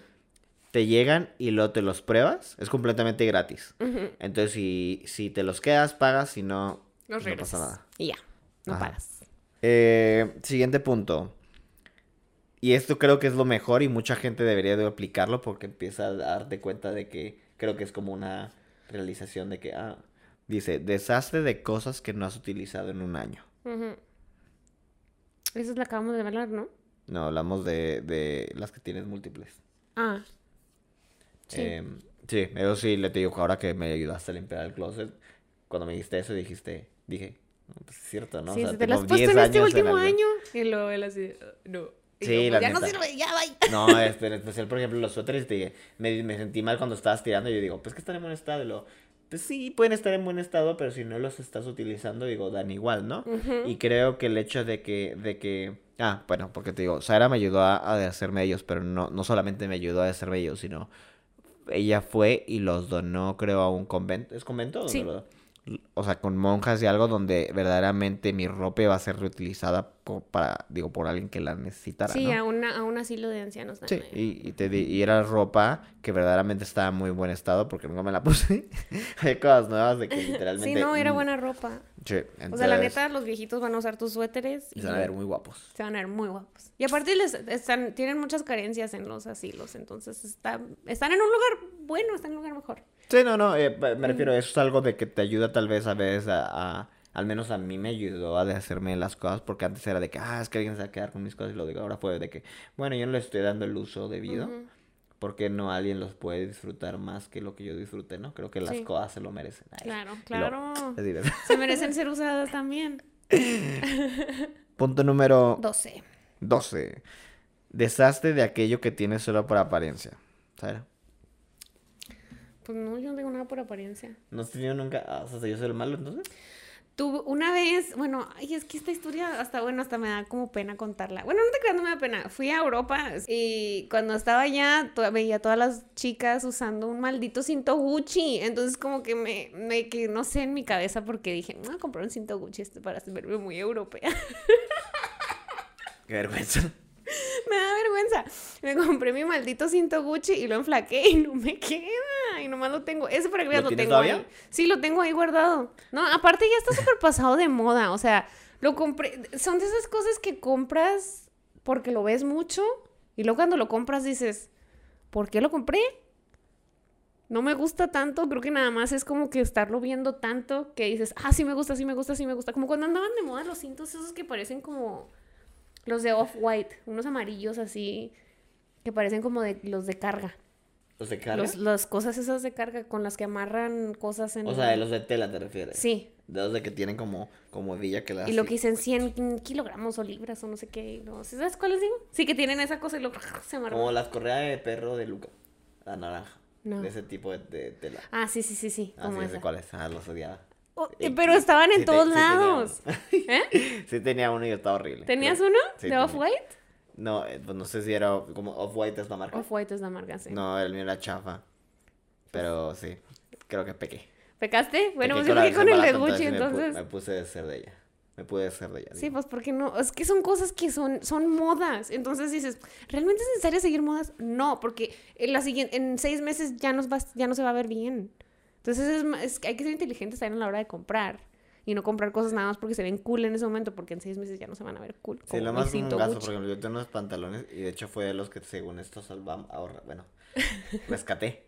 te llegan y luego te los pruebas, es completamente gratis. Entonces, si, si te los quedas, pagas, si no, Los no pasa nada. Y ya, no Ajá. pagas. Eh, siguiente punto. Y esto creo que es lo mejor y mucha gente debería de aplicarlo porque empieza a darte cuenta de que creo que es como una realización de que, ah, dice, desastre de cosas que no has utilizado en un año. Ujú. Esa es la acabamos de hablar, ¿no? No, hablamos de, de las que tienes múltiples. Ah. Sí. Em, sí, eso sí, le te digo, ahora que me ayudaste a limpiar el closet, cuando me dijiste eso dijiste, dije, "No, pues es cierto, ¿no? sí, O sea, si te las has puesto 10 en este último algo". año. Y luego él así, "Uh, no. Y Sí, yo, la pues, ya no sirve, ya. No, en especial, por ejemplo, los suéteres, te me, me sentí mal cuando estabas tirando y yo digo, pues que están en buen estado. Y luego, pues sí, pueden estar en buen estado, pero si no los estás utilizando, digo, dan igual, ¿no? Y creo que el hecho de que, de que, ah, bueno, porque te digo, Sara me ayudó a, a hacerme ellos, pero no, no solamente me ayudó a hacerme ellos, sino ella fue y los donó, creo, a un convento. ¿Es convento? ¿Dónde Sí. lo- O sea, con monjas y algo donde verdaderamente mi ropa iba a ser reutilizada para, digo, por alguien que la necesitara, Sí, ¿no? a, una, a un asilo de ancianos Sí, también. y, y, te di- y era ropa que verdaderamente estaba en muy buen estado porque nunca me la *laughs* puse. Hay cosas nuevas de que *laughs* literalmente... Sí, no, era mm, buena ropa. Sí, O sea, la entonces, neta, los viejitos van a usar tus suéteres y Se van a ver muy guapos. se van a ver muy guapos. Y aparte les están, tienen muchas carencias en los asilos, entonces está, están en un lugar bueno, están en un lugar mejor. Sí, no, no, eh, me me refiero, Mm. eso es algo de que te ayuda tal vez a veces a, a- al menos a mí me ayudó a deshacerme las cosas porque antes era de que, ah, es que alguien se va a quedar con mis cosas y lo digo, ahora fue de que, bueno, yo no le estoy dando el uso debido, porque no alguien los puede disfrutar más que lo que yo disfruté, ¿no? Creo que las Sí. cosas se lo merecen. Ay, Claro, lo- claro. *laughs* Se merecen ser usadas también. *laughs* Punto número 12. 12. Desastre de aquello que tienes solo por apariencia. ¿Sabes? Pues no, yo no tengo nada por apariencia. ¿No has tenido nunca... ah, o sea, yo soy el malo entonces? Tuve una vez, bueno, ay, es que esta historia hasta, bueno, hasta me da como pena contarla. Bueno, no te creas, no me da pena. Fui a Europa y cuando estaba allá veía a todas las chicas usando un maldito cinto Gucci. Entonces como que me, me que no sé en mi cabeza porque dije, voy a comprar un cinto Gucci este para verme muy europea. Qué vergüenza. *laughs* me da vergüenza. Me compré mi maldito cinto Gucci y lo enflaqué y no me queda. Y nomás lo tengo. Ese para que veas ¿Lo tengo todavía? ahí. Sí, lo tengo ahí guardado. No, aparte ya está *laughs* súper pasado de moda. O sea, lo compré. Son de esas cosas que compras porque lo ves mucho. Y luego cuando lo compras dices, ¿por qué lo compré? No me gusta tanto, creo que nada más es como que estarlo viendo tanto que dices, ah, sí me gusta, sí me gusta, sí me gusta. Como cuando andaban de moda los cintos esos que parecen como los de Off-White, unos amarillos así, que parecen como de los de carga. ¿Los de carga? Los, las cosas esas de carga con las que amarran cosas en... O sea, de los de tela te refieres. Sí, De los de que tienen como, como villa que las... y lo que dicen 100 kilogramos o libras o no sé qué. No, ¿sí ¿Sabes cuáles digo? Sí, que tienen esa cosa y lo *laughs* se amarran. Como las correas de perro de Luca. La naranja. No. De ese tipo de, de tela. Ah, sí, sí, sí, sí, Ah, como sí, esa. cuáles. Ah, los odiaba. Oh, pero estaban en sí te- todos sí tenía lados. *laughs* ¿Eh? Sí tenía uno y estaba horrible. ¿Tenías uno sí de. Off-White? No, eh, pues no sé si era como Off-White es la marca. Off-White es la marca, sí. No, el mío era chafa. Pero sí, creo que pequé. ¿Pecaste? Bueno, Pequé pues yo pequé con el de Gucci, entonces... Me, puse de ser de ella. Me pude ser de ella. Sí, digo. pues porque no, es que son cosas que son, son modas. Entonces dices, ¿realmente es necesario seguir modas? No, porque en, la siguiente, en seis meses ya, nos va, ya no se va a ver bien. Entonces es, es hay que ser inteligentes también a la hora de comprar. Y no comprar cosas nada más porque se ven cool en ese momento, porque en seis meses ya no se van a ver cool. Sí, lo más un gasto, Gucci. por ejemplo, yo tengo unos pantalones y de hecho fue de los que según esto salvamos, ahorra, bueno, *laughs* rescaté.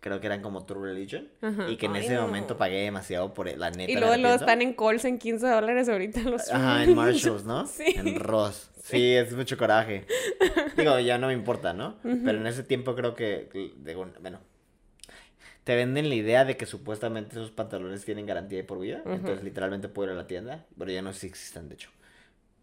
Creo que eran como True Religion Ajá. y que en Ay, ese no. momento pagué demasiado por el- la neta. Y luego, luego están en calls en 15 dólares ahorita los Ajá, en Marshalls, ¿no? *laughs* Sí. En Ross. Sí, es mucho coraje. *laughs* Digo, ya no me importa, ¿no? Pero en ese tiempo creo que, digo, bueno, te venden la idea de que supuestamente esos pantalones tienen garantía de por vida. Entonces, literalmente puedo ir a la tienda, pero ya no sé si existen, de hecho.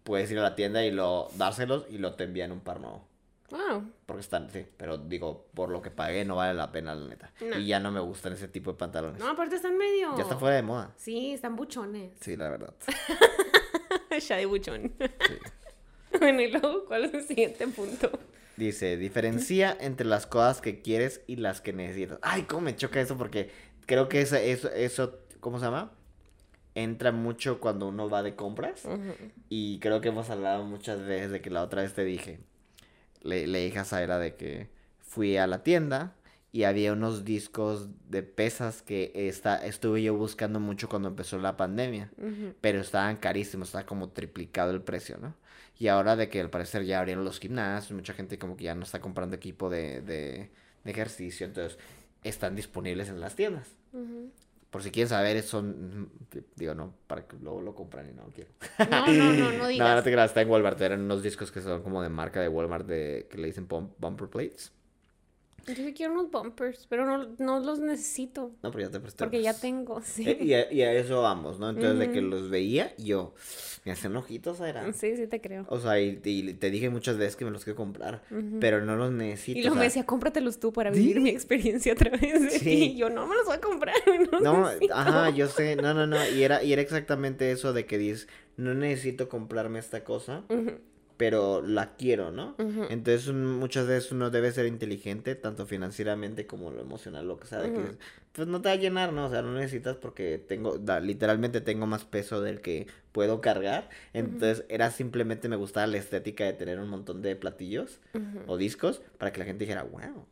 Puedes ir a la tienda y lo dárselos y lo te envían un par nuevo. Wow. Porque están, sí, pero digo, por lo que pagué no vale la pena, la neta. No. Y ya no me gustan ese tipo de pantalones. No, aparte están medio. Ya está fuera de moda. Sí, están buchones. Sí, la verdad. *laughs* ya de buchón. Sí. *laughs* bueno, y luego, ¿cuál es el siguiente punto? Dice, diferencia entre las cosas que quieres y las que necesitas. Ay, cómo me choca eso porque creo que eso, eso, eso, ¿cómo se llama? Entra mucho cuando uno va de compras. Y creo que hemos hablado muchas veces de que la otra vez te dije, le, le dije a Zaira de que fui a la tienda y había unos discos de pesas que está, estuve yo buscando mucho cuando empezó la pandemia. Pero estaban carísimos, estaba como triplicado el precio, ¿no? Y ahora de que al parecer ya abrieron los gimnasios, mucha gente como que ya no está comprando equipo de, de, de ejercicio, entonces están disponibles en las tiendas. Por si quieren saber, son, digo, no, para que luego lo compran y no quiero. No, no, no, *laughs* no digas. no te creas, está en Walmart, eran unos discos que son como de marca de Walmart de, que le dicen bum- bumper plates. Yo sí quiero unos bumpers, pero no, no los necesito. No, pero ya te presté. Porque ya tengo, sí. Eh, y, a, y a eso vamos, ¿no? Entonces, de que los veía, yo, me hacían ojitos, era. Sí, sí te creo. O sea, y, y te dije muchas veces que me los quiero comprar, pero no los necesito. Y o luego me decía, cómpratelos tú para ¿Sí? vivir mi experiencia a través de Sí. ti. Y yo, no me los voy a comprar. *laughs* No, No, necesito". ajá, yo sé, no, no, no, y era, y era exactamente eso de que dices, no necesito comprarme esta cosa, Ujú, pero la quiero, ¿no? ujú. Entonces un- muchas veces uno debe ser inteligente, tanto financieramente como lo emocional, lo que sea, de que pues no te va a llenar, ¿no? O sea, no necesitas porque tengo, da- literalmente tengo más peso del que puedo cargar, entonces era simplemente me gustaba la estética de tener un montón de platillos o discos para que la gente dijera, wow.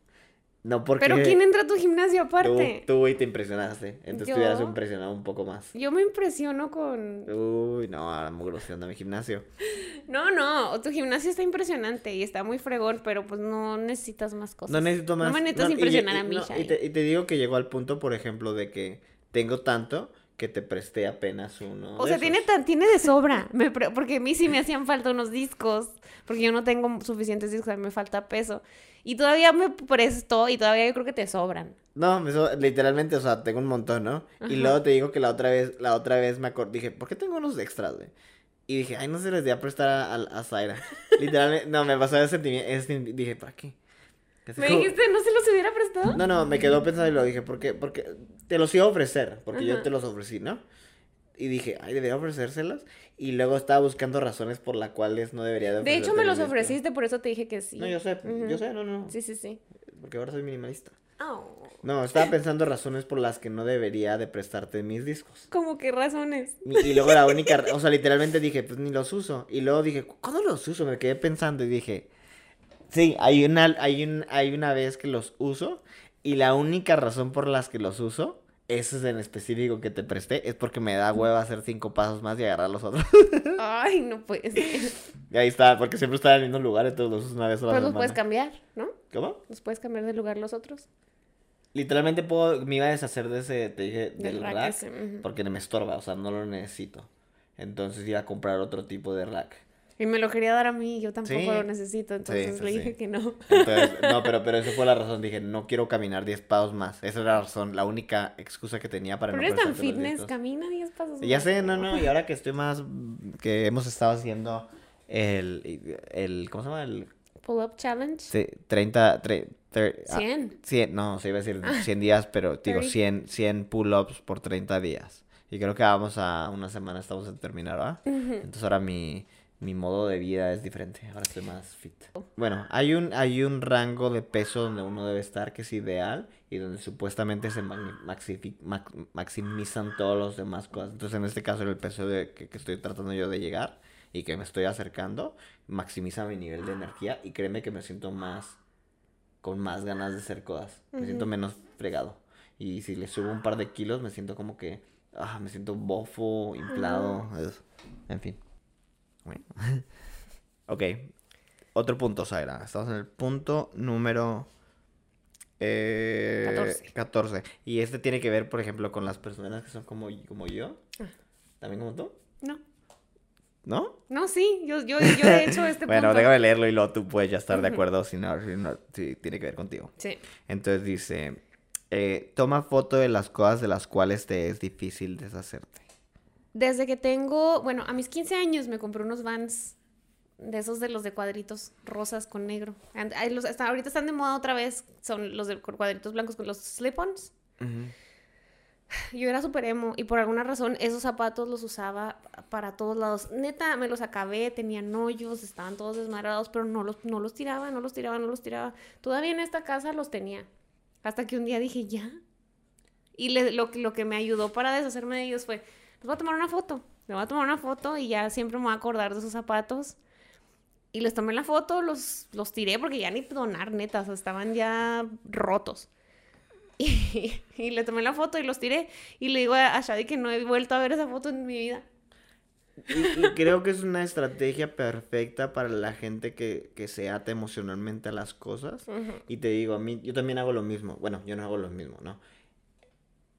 No porque Pero ¿quién entra a tu gimnasio aparte? tú y te impresionaste, entonces te hubieras ¿Yo? impresionado un poco más. Yo me impresiono con... Uy, no, ahora me a mi gimnasio. *laughs* No, no, tu gimnasio está impresionante y está muy fregón, pero pues no necesitas más cosas. No necesito más. No me necesitas y- impresionar y- a mí, no, Shai. y, te, y te digo que llegó al punto, por ejemplo, de que tengo tanto que te presté apenas uno. O sea, tiene, tan, tiene de sobra, *laughs* me porque a mí sí me hacían falta unos discos, porque yo no tengo suficientes discos, a mí me falta peso. Y todavía me prestó y todavía yo creo que te sobran. No, me so- literalmente, o sea, tengo un montón, ¿no? Y Ajá. luego te digo que la otra vez, la otra vez me acordé, dije, ¿por qué tengo unos extras, güey? Y dije, ay, no se les voy a prestar a, a, a Zaira. *laughs* Literalmente, no, me pasó ese sentimiento, ese dije, ¿para qué? ¿Me dijiste no se los hubiera prestado? No, no, me quedó pensando y lo dije, porque, porque te los iba a ofrecer, porque yo te los ofrecí, ¿no? Y dije, ay, debería ofrecérselos. Y luego estaba buscando razones por las cuales no debería de De hecho, me los ofreciste, por eso te dije que sí. No, yo sé, yo sé, no, no. Sí, sí, sí. Porque ahora soy minimalista. Oh, No, estaba pensando razones por las que no debería de prestarte mis discos. Como que razones. Y, y luego la única, o sea, literalmente dije, pues ni los uso. Y luego dije, ¿cuándo los uso? Me quedé pensando y dije, sí, hay una, hay un, hay una vez que los uso. Y la única razón por las que los uso, ese es en específico que te presté, es porque me da hueva hacer cinco pasos más y agarrar los otros. *laughs* Ay, no puedes. y ahí está, porque siempre estaba en el mismo lugar, entonces los uso una vez a la Pues los semana. puedes cambiar, ¿no? ¿Cómo? Los puedes cambiar de lugar los otros. Literalmente puedo, me iba a deshacer de ese, te dije, del, Del rack rack, ese, ujú. porque me estorba, o sea, no lo necesito. Entonces iba a comprar otro tipo de rack. Y me lo quería dar a mí, yo tampoco Sí. lo necesito, entonces sí, le dije que no. Entonces, *laughs* no, pero, pero esa fue la razón. Dije, no quiero caminar 10 pasos más. Esa era la razón, la única excusa que tenía para Pero no eres tan fitness, camina 10 pasos. Ya más. sé, no, no, y ahora que estoy más, que hemos estado haciendo el, el ¿cómo se llama? El Pull-up challenge. sí, 30, tre- tre- ah, 100. 100, no, se iba a decir 100 días, pero digo 30. 100, 100 pull-ups por 30 días. Y creo que vamos a una semana, estamos a terminar, ¿verdad? Entonces ahora mi, mi modo de vida es diferente, ahora estoy más fit. Bueno, hay un, hay un rango de peso donde uno debe estar que es ideal y donde supuestamente se maximizan todos los demás cosas. Entonces en este caso el peso de, que, que estoy tratando yo de llegar y que me estoy acercando maximiza mi nivel de energía y créeme que me siento más con más ganas de hacer cosas. Me siento menos fregado. Y si le subo un par de kilos, me siento como que, ah, me siento bofo, inflado, es- en fin. Bueno. *laughs* ok, otro punto, Zaira. Estamos en el punto número eh, 14. 14. Y este tiene que ver, por ejemplo, con las personas que son como, como yo. Ah. También como tú, No. ¿no? No, sí, yo, yo, yo he hecho este *laughs* bueno, punto. déjame leerlo y luego tú puedes ya estar de acuerdo si no, si no- si tiene que ver contigo. Sí. Entonces dice, eh, toma foto de las cosas de las cuales te es difícil deshacerte. Desde que tengo, bueno, a mis 15 años me compré unos vans de esos de los de cuadritos rosas con negro. And- los- hasta ahorita están de moda otra vez, son los de cuadritos blancos con los slip-ons. Yo era súper emo y por alguna razón esos zapatos los usaba para todos lados. Neta, me los acabé, tenían hoyos, estaban todos desmadrados, pero no los, no los tiraba, no los tiraba, no los tiraba. Todavía en esta casa los tenía. Hasta que un día dije, ya. Y le- lo, lo que me ayudó para deshacerme de ellos fue, les voy a tomar una foto. Me voy a tomar una foto y ya siempre me voy a acordar de esos zapatos. Y les tomé la foto, los, los tiré porque ya ni donar, neta, o sea, estaban ya rotos. *laughs* Y, y le tomé la foto y los tiré. Y le digo a, Shadi que no he vuelto a ver esa foto en mi vida. Y, y creo que es una estrategia perfecta para la gente que, que se ata emocionalmente a las cosas. Y te digo, a mí, yo también hago lo mismo. Bueno, yo no hago lo mismo, ¿no?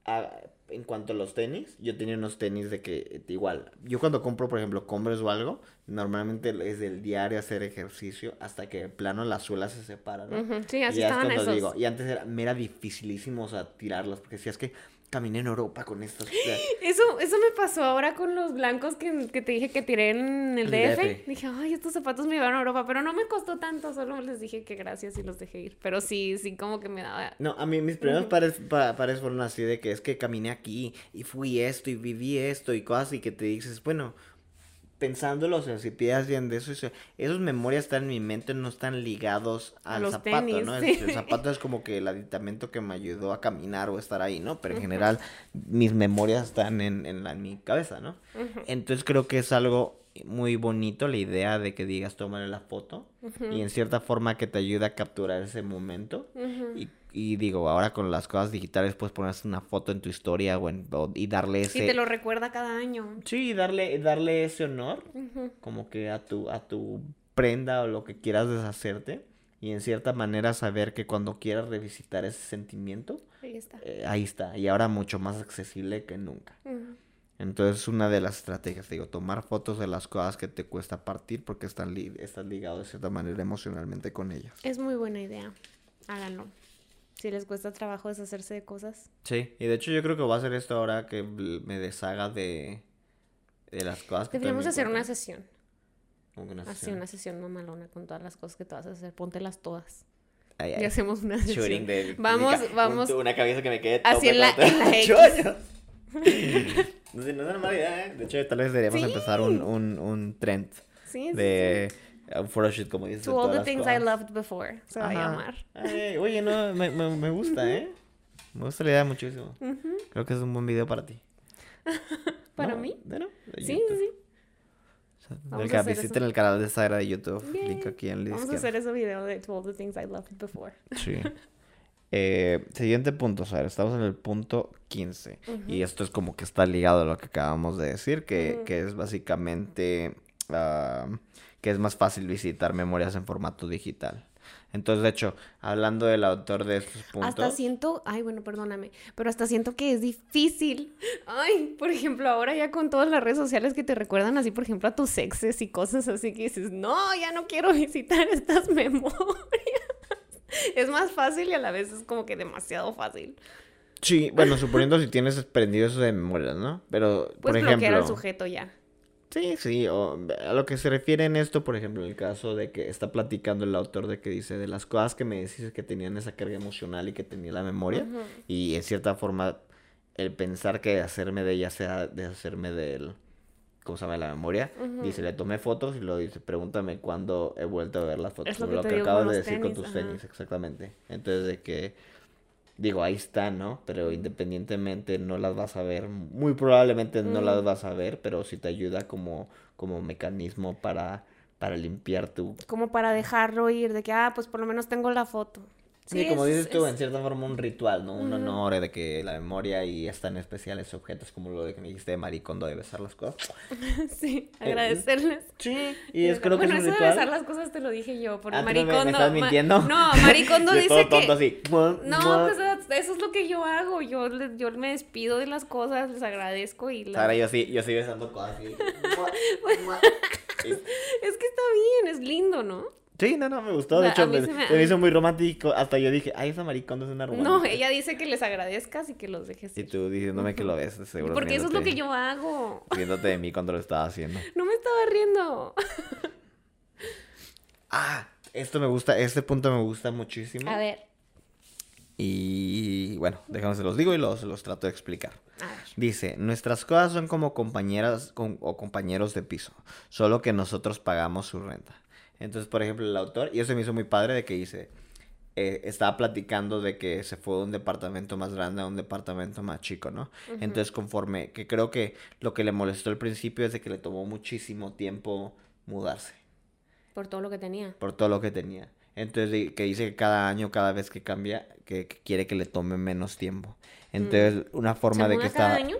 A- en cuanto a los tenis, yo tenía unos tenis de que, igual, yo cuando compro, por ejemplo, Converse o algo, normalmente es del diario hacer ejercicio hasta que plano la suela se separa, ¿no? Ujú, Sí, así y es estaban cuando esos. digo, y antes era, me era dificilísimo, o sea, tirarlos, porque decías que caminé en Europa con estos. *gasps* Eso, eso me pasó ahora con los blancos que, que te dije que tiré en el El DF. DF. Dije, ay, estos zapatos me llevaron a Europa, pero no me costó tanto, solo les dije que gracias y los dejé ir. Pero sí, sí, como que me daba... No, a mí mis primeros pares, pa- pares fueron así de que es que caminé aquí y fui esto y viví esto y cosas y que te dices, bueno, pensándolo, o sea, si piensas bien de eso, esos memorias están en mi mente, no están ligados al los zapato, tenis, ¿no? sí. El, el zapato es como que el aditamento que me ayudó a caminar o estar ahí, ¿no? Pero en general mis memorias están en, en, la- en mi cabeza, ¿no? Entonces creo que es algo muy bonito la idea de que digas tómale la foto y en cierta forma que te ayuda a capturar ese momento y, y digo, ahora con las cosas digitales puedes poner una foto en tu historia o en- o- y darle Y ese... te lo recuerda cada año. Sí, y darle, darle ese honor Ujú. como que a tu, a tu prenda o lo que quieras deshacerte. Y en cierta manera saber que cuando quieras revisitar ese sentimiento, Ahí está. eh, ahí está. Y ahora mucho más accesible que nunca. Ujú. Entonces, una de las estrategias, digo, tomar fotos de las cosas que te cuesta partir porque están li- estás ligado de cierta manera emocionalmente con ellas. Es muy buena idea. Háganlo. Si les cuesta trabajo deshacerse de cosas. Sí, y de hecho yo creo que voy a hacer esto ahora que me deshaga de, de las cosas que Deberíamos hacer una sesión. Una Así, sesión. una sesión mamalona con todas las cosas que te vas a hacer. Póntelas todas. Ay, Y ay. hacemos una sesión. Shooting de Vamos, vamos. un- una cabeza que me quede Así en la- en la X. *laughs* No no es una mala idea, ¿eh? De hecho, tal vez deberíamos Sí. empezar un, un, un trend Sí, sí, de photoshoot, como dices. To all the things I loved before. Se va a llamar. Ay, oye, no, me, me, me gusta, ¿eh? Me gusta la idea muchísimo. Creo que es un buen video para ti. *laughs* ¿Para ¿No? mí? ¿De no? De Sí, sí, YouTube. sí. O sea, Vamos del a que hacer visiten eso. el canal de Sara de YouTube. Yay. Link aquí en la Vamos a hacer ese video de To all the things I loved before. Sí. Eh, siguiente punto, Sara. Estamos en el punto 15. Y esto es como que está ligado a lo que acabamos de decir, que, que es básicamente ah, que es más fácil visitar memorias en formato digital. Entonces, de hecho, hablando del autor de estos puntos... Hasta siento, ay, bueno, perdóname, pero hasta siento que es difícil. Ay, por ejemplo, ahora ya con todas las redes sociales que te recuerdan así, por ejemplo, a tus exes y cosas así que dices, no, ya no quiero *laughs* visitar estas memorias. Es más fácil y a la vez es como que demasiado fácil. Sí, bueno, suponiendo si tienes prendido eso de memorias, ¿no? Pero, por Puedes bloquear ejemplo... al sujeto ya. Sí, sí, o a lo que se refiere en esto, por ejemplo, en el caso de que está platicando el autor de que dice de las cosas que me decís que tenían esa carga emocional y que tenía la memoria, y en cierta forma el pensar que hacerme de ella sea deshacerme del, ¿cómo se llama? La memoria, dice, le tomé fotos y lo dice, pregúntame cuándo he vuelto a ver las fotos, Es lo que acabas de decir con tus ajá. tenis, exactamente. Entonces de que digo, ahí está, ¿no? Pero independientemente no las vas a ver, muy probablemente no Mm. las vas a ver, pero sí te ayuda como, como mecanismo para, para limpiar tu... Como para dejarlo ir, de que, ah, pues por lo menos tengo la foto. Sí, Sí, como es- dices tú, es- en cierta forma un ritual, ¿no? Un honor de que la memoria y es tan especial ese objeto, es como lo de que me dijiste de maricondo de besar las cosas. *laughs* sí, Eh, agradecerles. Sí, y es creo que bueno, es un eso de besar las cosas te lo dije yo, por Ah, el ¿tú me- me maricondo. estás ma- mintiendo? No, maricondo *laughs* dice todo que... tonto así. Mua, No, pues eso es lo que yo hago. Yo, yo me despido de las cosas, les agradezco y las... Ahora yo sí, yo sí besando cosas así. Y- *laughs* Es que está bien, es lindo, ¿no? Sí, no, no, me gustó. De hecho, me, se me- se me hizo muy romántico. Hasta yo dije, ay, esa maricondo es una romántica. No, ella dice que les agradezcas y que los dejes Y tú diciéndome que lo ves, seguro. Porque eso es lo que yo hago. Riéndote de mí cuando lo estaba haciendo. *laughs* No me estaba riendo. *laughs* Ah, esto me gusta, este punto me gusta muchísimo. A ver, Y bueno, déjame se los digo y los, los trato de explicar. Dice, nuestras cosas son como compañeras con- o compañeros de piso, solo que nosotros pagamos su renta. Entonces, por ejemplo, el autor, y eso me hizo muy padre de que dice, eh, estaba platicando de que se fue de un departamento más grande a un departamento más chico, ¿no? Entonces, conforme, que creo que lo que le molestó al principio es de que le tomó muchísimo tiempo mudarse Por todo lo que tenía. por todo lo que tenía. Entonces, que dice que cada año, cada vez que cambia, que, que quiere que le tome menos tiempo. Entonces, una forma ¿Se de muda que cada está... año?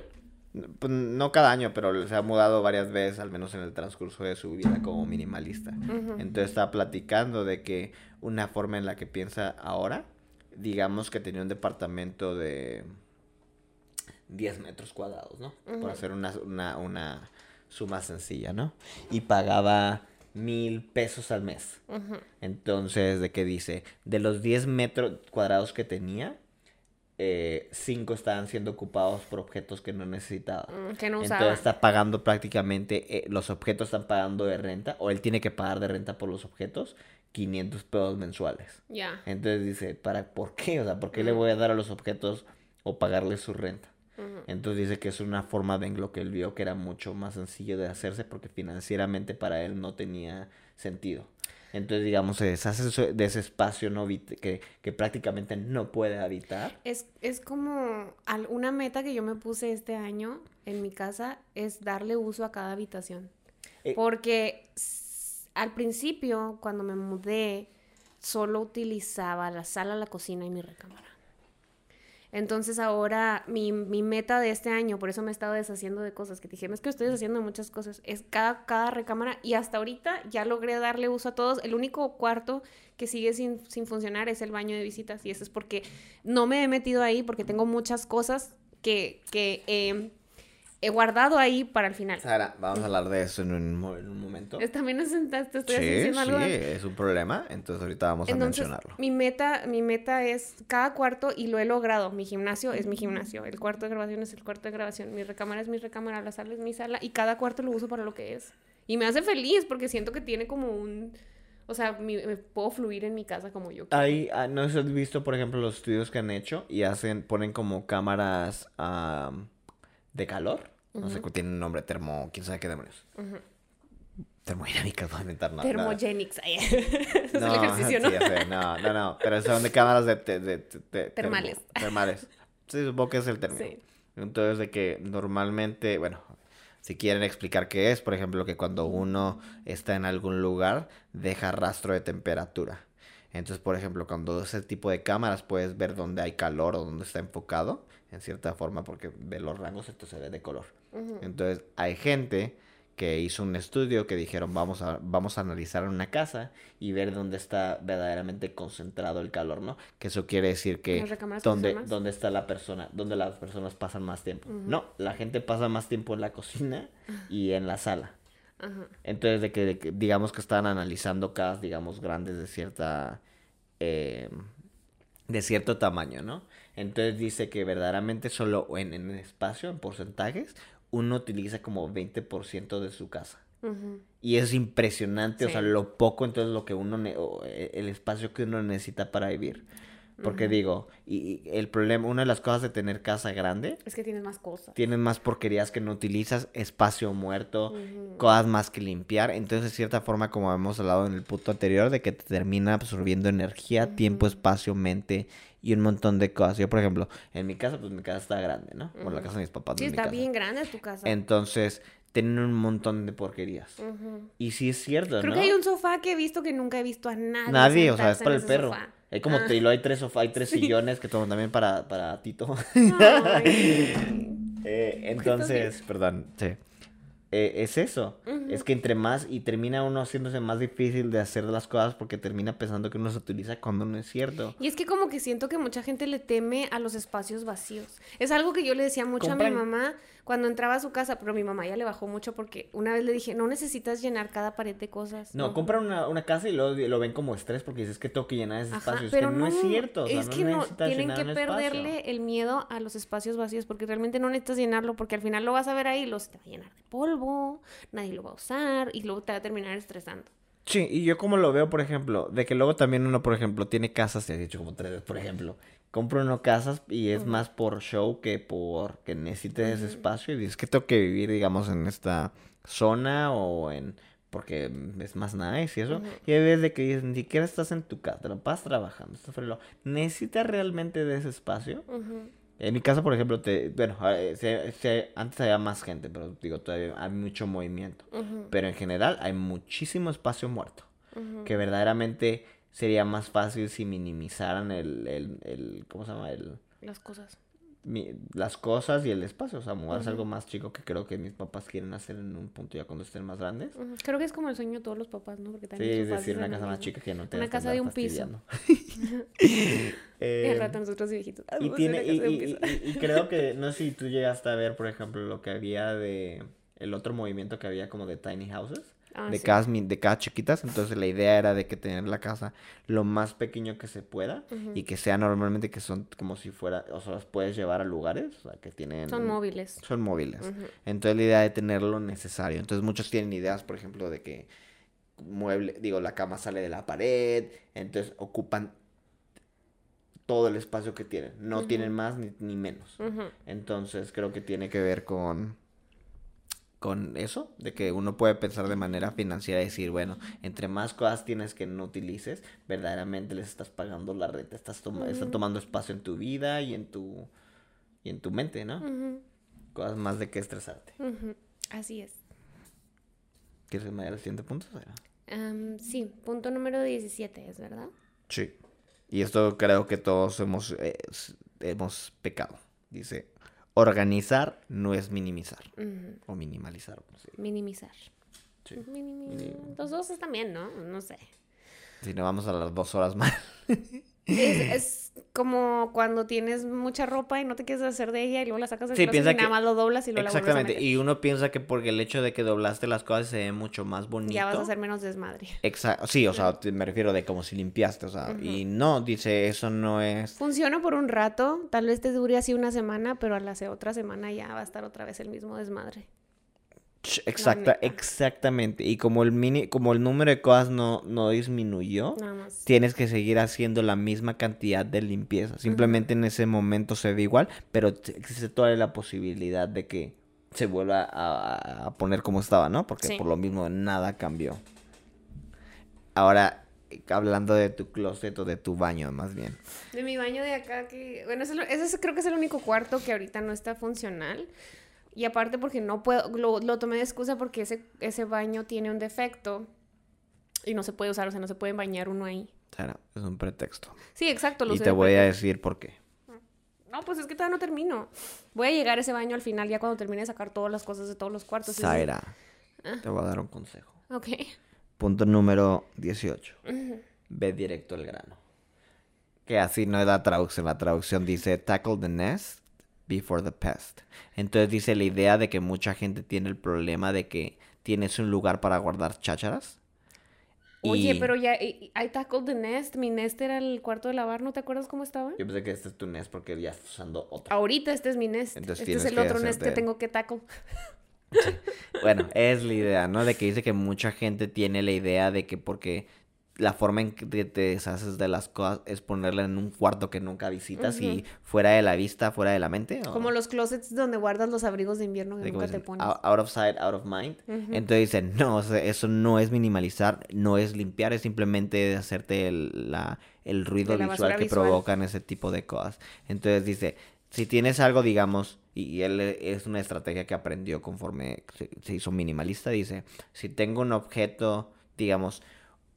Pues, no cada año, pero se ha mudado varias veces, al menos en el transcurso de su vida como minimalista. Entonces está platicando de que una forma en la que piensa ahora, digamos que tenía un departamento de 10 metros cuadrados, ¿no? Por Ujú. hacer una, una, una suma sencilla, ¿no? Y pagaba mil pesos al mes. Entonces, ¿de qué dice? De los 10 metros cuadrados que tenía, 5 estaban siendo ocupados por objetos que no necesitaba. Mm, Que no usaba. Entonces está pagando prácticamente, eh, los objetos están pagando de renta, o él tiene que pagar de renta por los objetos, 500 pesos mensuales. Ya. Entonces dice, ¿para por qué? O sea, ¿por qué le Mm. voy a dar a los objetos o pagarle su renta? Entonces dice que es una forma de en lo que él vio que era mucho más sencillo de hacerse porque financieramente para él no tenía sentido. Entonces, digamos, se deshace de ese espacio no que, que prácticamente no puede habitar. Es, es como una meta que yo me puse este año en mi casa es darle uso a cada habitación. Eh, Porque al principio, cuando me mudé, solo utilizaba la sala, la cocina y mi recámara. Entonces ahora mi, mi meta de este año, por eso me he estado deshaciendo de cosas, que dije, es que estoy deshaciendo de muchas cosas, es cada, cada recámara y hasta ahorita ya logré darle uso a todos. El único cuarto que sigue sin, sin funcionar es el baño de visitas y eso es porque no me he metido ahí porque tengo muchas cosas que, que eh, he guardado ahí para el final. Sara, vamos a hablar de eso en un, mo- en un momento. También es, te estoy Sí, diciendo algo. sí, es un problema, entonces ahorita vamos a mencionarlo. mi meta, mi meta es cada cuarto y lo he logrado. Mi gimnasio es mi gimnasio, el cuarto de grabación es el cuarto de grabación, mi recámara es mi recámara, la sala es mi sala y cada cuarto lo uso para lo que es. Y me hace feliz porque siento que tiene como un, o sea, mi- me puedo fluir en mi casa como yo. quiero. Hay, ah, no has visto, por ejemplo, los estudios que han hecho y hacen, ponen como cámaras am, de calor. No sé, tiene un nombre, termo, quién sabe qué demonios. Termodinámica, no voy a inventar nada. Thermogenics, *laughs* es el ejercicio, ¿no? sí, sé, no, no, no, pero son de cámaras de, de- de- de- termo- Termales. termales. Sí, supongo que es el término. Sí. Entonces, de que normalmente, bueno, si quieren explicar qué es, por ejemplo, que cuando uno está en algún lugar, deja rastro de temperatura. Entonces, por ejemplo, cuando ese tipo de cámaras puedes ver dónde hay calor o dónde está enfocado, en cierta forma, porque ve los rangos, entonces se ve de color. Entonces, hay gente que hizo un estudio que dijeron, vamos a, vamos a analizar una casa y ver dónde está verdaderamente concentrado el calor, ¿no? Que eso quiere decir que dónde, dónde está la persona, dónde las personas pasan más tiempo. No, la gente pasa más tiempo en la cocina y en la sala. Ajá. Entonces, de que, de que digamos que están analizando casas, digamos, grandes de cierta... eh, de cierto tamaño, ¿no? Entonces dice que verdaderamente solo en, en espacio, en porcentajes, uno utiliza como 20% de su casa. Y es impresionante, o sea, lo poco entonces lo que uno, eh, el espacio que uno necesita para vivir. Porque digo, y, y el problema, una de las cosas de tener casa grande, Es que tienes más cosas. tienes más porquerías que no utilizas, espacio muerto, cosas más que limpiar. Entonces, de cierta forma, como hemos hablado en el punto anterior, de que te termina absorbiendo energía, tiempo, espacio, mente y un montón de cosas. Yo, por ejemplo, en mi casa, pues mi casa está grande, ¿no? Bueno, la casa de mis papás. Sí, no es mi está casa. bien grande tu casa. Entonces, tienen un montón de porquerías. Y sí es cierto, Creo ¿no? que hay un sofá que he visto que nunca he visto a nadie. Nadie, o sea, es para el perro. sofá. Hay como, Ah. hay tres sofá, hay tres *laughs* Sí. sillones que toman también para, para Tito. *laughs* Eh, entonces, perdón, sí. Eh, es eso. Es que entre más y termina uno haciéndose más difícil de hacer las cosas porque termina pensando que uno se utiliza cuando no es cierto. Y es que como que siento que mucha gente le teme a los espacios vacíos. Es algo que yo le decía mucho a mi mamá cuando entraba a su casa, pero mi mamá ya le bajó mucho porque una vez le dije, no necesitas llenar cada pared de cosas. No, compran una, una casa y luego lo ven como estrés porque dices que tengo que llenar ese Ajá, espacio. Es pero que no, es cierto. o sea, es no que no, tienen que espacio. perderle el miedo a los espacios vacíos porque realmente no necesitas llenarlo porque al final lo vas a ver ahí y lo se te va a llenar de polvo, nadie lo va a usar y luego te va a terminar estresando. Sí, y yo como lo veo, por ejemplo, de que luego también uno, por ejemplo, tiene casas, te he dicho como tres veces, por ejemplo, compra uno casas y es Ujú. más por show que por que necesites ese Ujú. espacio y dices que tengo que vivir, digamos, en esta zona o en... porque es más nice y eso. Ujú. Y hay veces de que dices, ni siquiera estás en tu casa, la pasas trabajando, estás lo- ¿Necesitas realmente de ese espacio? En mi casa, por ejemplo, te, bueno, eh, se- se- antes había más gente, pero digo, todavía hay mucho movimiento. Pero en general hay muchísimo espacio muerto que verdaderamente sería más fácil si minimizaran el, el, el ¿cómo se llama? El, Las cosas. Mi- las cosas y el espacio, o sea, mudarse Ujú. algo más chico que creo que mis papás quieren hacer en un punto ya cuando estén más grandes. Ujú. Creo que es como el sueño de todos los papás, ¿no? Porque Sí, también es sus decir, una casa más chica que no te Una casa de un piso. *laughs* *laughs* Eh, al rato nosotros y viejitos. "Ah, y, a tiene, y, una casa de un y- piso". y- y *laughs* creo que, no sé si tú llegaste a ver, por ejemplo, lo que había de el otro movimiento que había como de tiny houses. Ah, de, sí. casas, de casas chiquitas. Entonces la idea era de que tener la casa lo más pequeño que se pueda y que sea normalmente que son como si fuera, o sea, las puedes llevar a lugares, o sea, que tienen... Son móviles. Son móviles. Entonces la idea de tener lo necesario. Entonces muchos tienen ideas, por ejemplo, de que mueble, digo, la cama sale de la pared, entonces ocupan todo el espacio que tienen. No tienen más ni, ni menos. Entonces creo que tiene que ver con con eso, de que uno puede pensar de manera financiera y decir, bueno, entre más cosas tienes que no utilices, verdaderamente les estás pagando la renta, estás están tomando espacio en tu vida y en tu y en tu mente, ¿no? Cosas más de que estresarte. Así es. ¿Quieres que me diga el siguiente punto? Sí, punto número 17, ¿es verdad? Sí. Y esto creo que todos hemos, eh, hemos pecado. Dice, organizar no es minimizar. O minimalizar. Minimizar. Sí. Minimi- Minim- Los dos están bien, ¿no? No sé. Si no vamos a las dos horas más. *laughs* Es, es como cuando tienes mucha ropa y no te quieres hacer de ella y luego la sacas del Sí, piensa y nada que- más lo doblas y luego Exactamente. la Y uno piensa que porque el hecho de que doblaste las cosas se ve mucho más bonito. Ya vas a hacer menos desmadre. Exacto. Sí, o sea, me refiero de como si limpiaste, o sea, y no, dice, eso no es... Funciona por un rato, tal vez te dure así una semana, pero a la otra semana ya va a estar otra vez el mismo desmadre. Exacta, exactamente. Y como el mini, como el número de cosas no, no disminuyó, Nada más. tienes que seguir haciendo la misma cantidad de limpieza. Simplemente en ese momento se ve igual, pero existe toda la posibilidad de que se vuelva a, poner como estaba, ¿no? Porque Sí. por lo mismo nada cambió. Ahora, hablando de tu closet o de tu baño, más bien. De mi baño de acá, que. Bueno, ese, ese es- creo que es el único cuarto que ahorita no está funcional. Y aparte, porque no puedo. Lo, lo tomé de excusa porque ese, ese baño tiene un defecto y no se puede usar, o sea, no se puede bañar uno ahí. Sara, es un pretexto. Sí, exacto. Lo Y te voy a decir por qué. No, pues es que todavía no termino. Voy a llegar a ese baño al final, ya cuando termine de sacar todas las cosas de todos los cuartos. Zaira, Ah. te voy a dar un consejo. Ok. Punto número 18. Ve directo al grano. Que así no es la traducción. La traducción dice tackle the nest before the pest. Entonces dice la idea de que mucha gente tiene el problema de que tienes un lugar para guardar chácharas. Oye, y- pero ya, I tackled the nest. Mi nest era el cuarto de lavar, ¿no te acuerdas cómo estaba? Yo pensé que este es tu nest porque ya estás usando otro. Ahorita este es mi nest. Entonces este es el otro nest que tengo que tackle. Bueno, es la idea, ¿no? De que dice que mucha gente tiene la idea de que porque la forma en que te deshaces de las cosas es ponerla en un cuarto que nunca visitas y fuera de la vista, fuera de la mente. o- Como los closets donde guardas los abrigos de invierno que de nunca te pones. out, of sight, out of mind. Entonces dicen, no, o sea, eso no es minimalizar, no es limpiar, es simplemente hacerte el, la, el ruido la visual que visual. provocan ese tipo de cosas. Entonces dice, si tienes algo, digamos, y, él es una estrategia que aprendió conforme se, se hizo minimalista, dice, si tengo un objeto, digamos,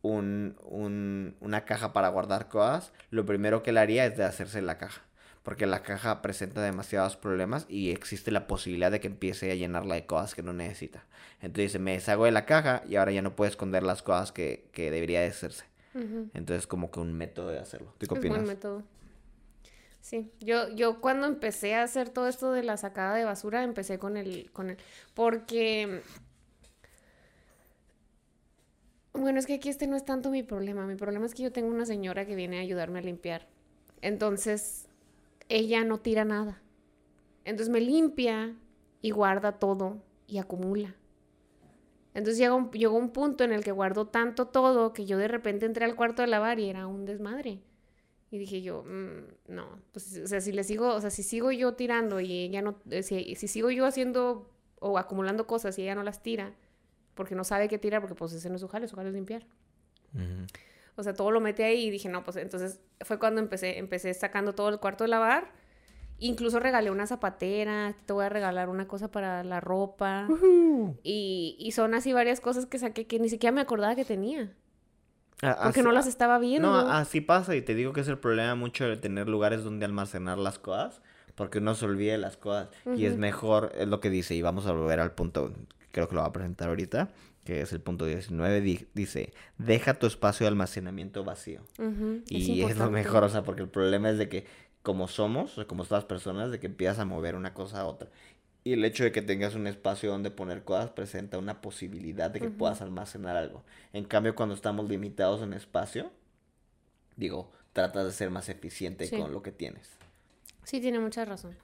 un, un, una caja para guardar cosas, lo primero que le haría es de hacerse la caja. Porque la caja presenta demasiados problemas y existe la posibilidad de que empiece a llenarla de cosas que no necesita. Entonces me deshago de la caja y ahora ya no puede esconder las cosas que, que debería de hacerse. Entonces como que un método de hacerlo. ¿Tú qué Es opinas? buen método. Sí, yo, yo cuando empecé a hacer todo esto de la sacada de basura, empecé con el, con el, porque, bueno, es que aquí este no es tanto mi problema, mi problema es que yo tengo una señora que viene a ayudarme a limpiar, entonces ella no tira nada, entonces me limpia y guarda todo y acumula. Entonces llegó un, llegó un punto en el que guardó tanto todo que yo de repente entré al cuarto de lavar y era un desmadre. Y dije yo, "Mm, no, pues, o sea, si le sigo, o sea, si sigo yo tirando y ella no, eh, si, si sigo yo haciendo o acumulando cosas y ella no las tira, porque no sabe qué tirar, porque pues ese no es su jale, su jale es limpiar. Ujú. O sea, todo lo mete ahí y dije, no, pues entonces fue cuando empecé, empecé sacando todo el cuarto de lavar. Incluso regalé una zapatera, te voy a regalar una cosa para la ropa. Y, y son así varias cosas que saqué que ni siquiera me acordaba que tenía. Ah, Porque así- no las estaba viendo. No, así pasa y te digo que es el problema mucho de tener lugares donde almacenar las cosas, porque uno se olvida de las cosas y es mejor, es lo que dice, y vamos a volver al punto, creo que lo va a presentar ahorita, que es el punto 19, di- dice, deja tu espacio de almacenamiento vacío. Y es, lo mejor, o sea, porque el problema es de que como somos, o como estas personas, de que empiezas a mover una cosa a otra. Y el hecho de que tengas un espacio donde poner cosas presenta una posibilidad de que puedas almacenar algo. En cambio, cuando estamos limitados en espacio, digo, tratas de ser más eficiente Sí. con lo que tienes. Sí, tiene mucha razón.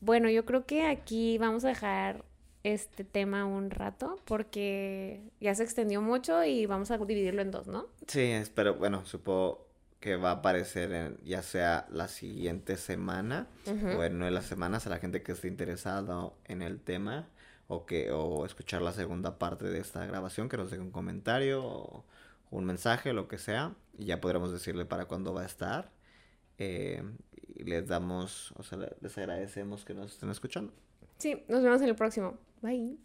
Bueno, yo creo que aquí vamos a dejar este tema un rato porque ya se extendió mucho y vamos a dividirlo en dos, ¿no? Sí, espero, bueno, supongo que va a aparecer en, ya sea la siguiente semana o en una de las semanas a la gente que esté interesado en el tema o que o escuchar la segunda parte de esta grabación que nos deje un comentario o un mensaje lo que sea y ya podremos decirle para cuándo va a estar Eh, y les damos o sea le- les agradecemos que nos estén escuchando Sí, nos vemos en el próximo. Bye.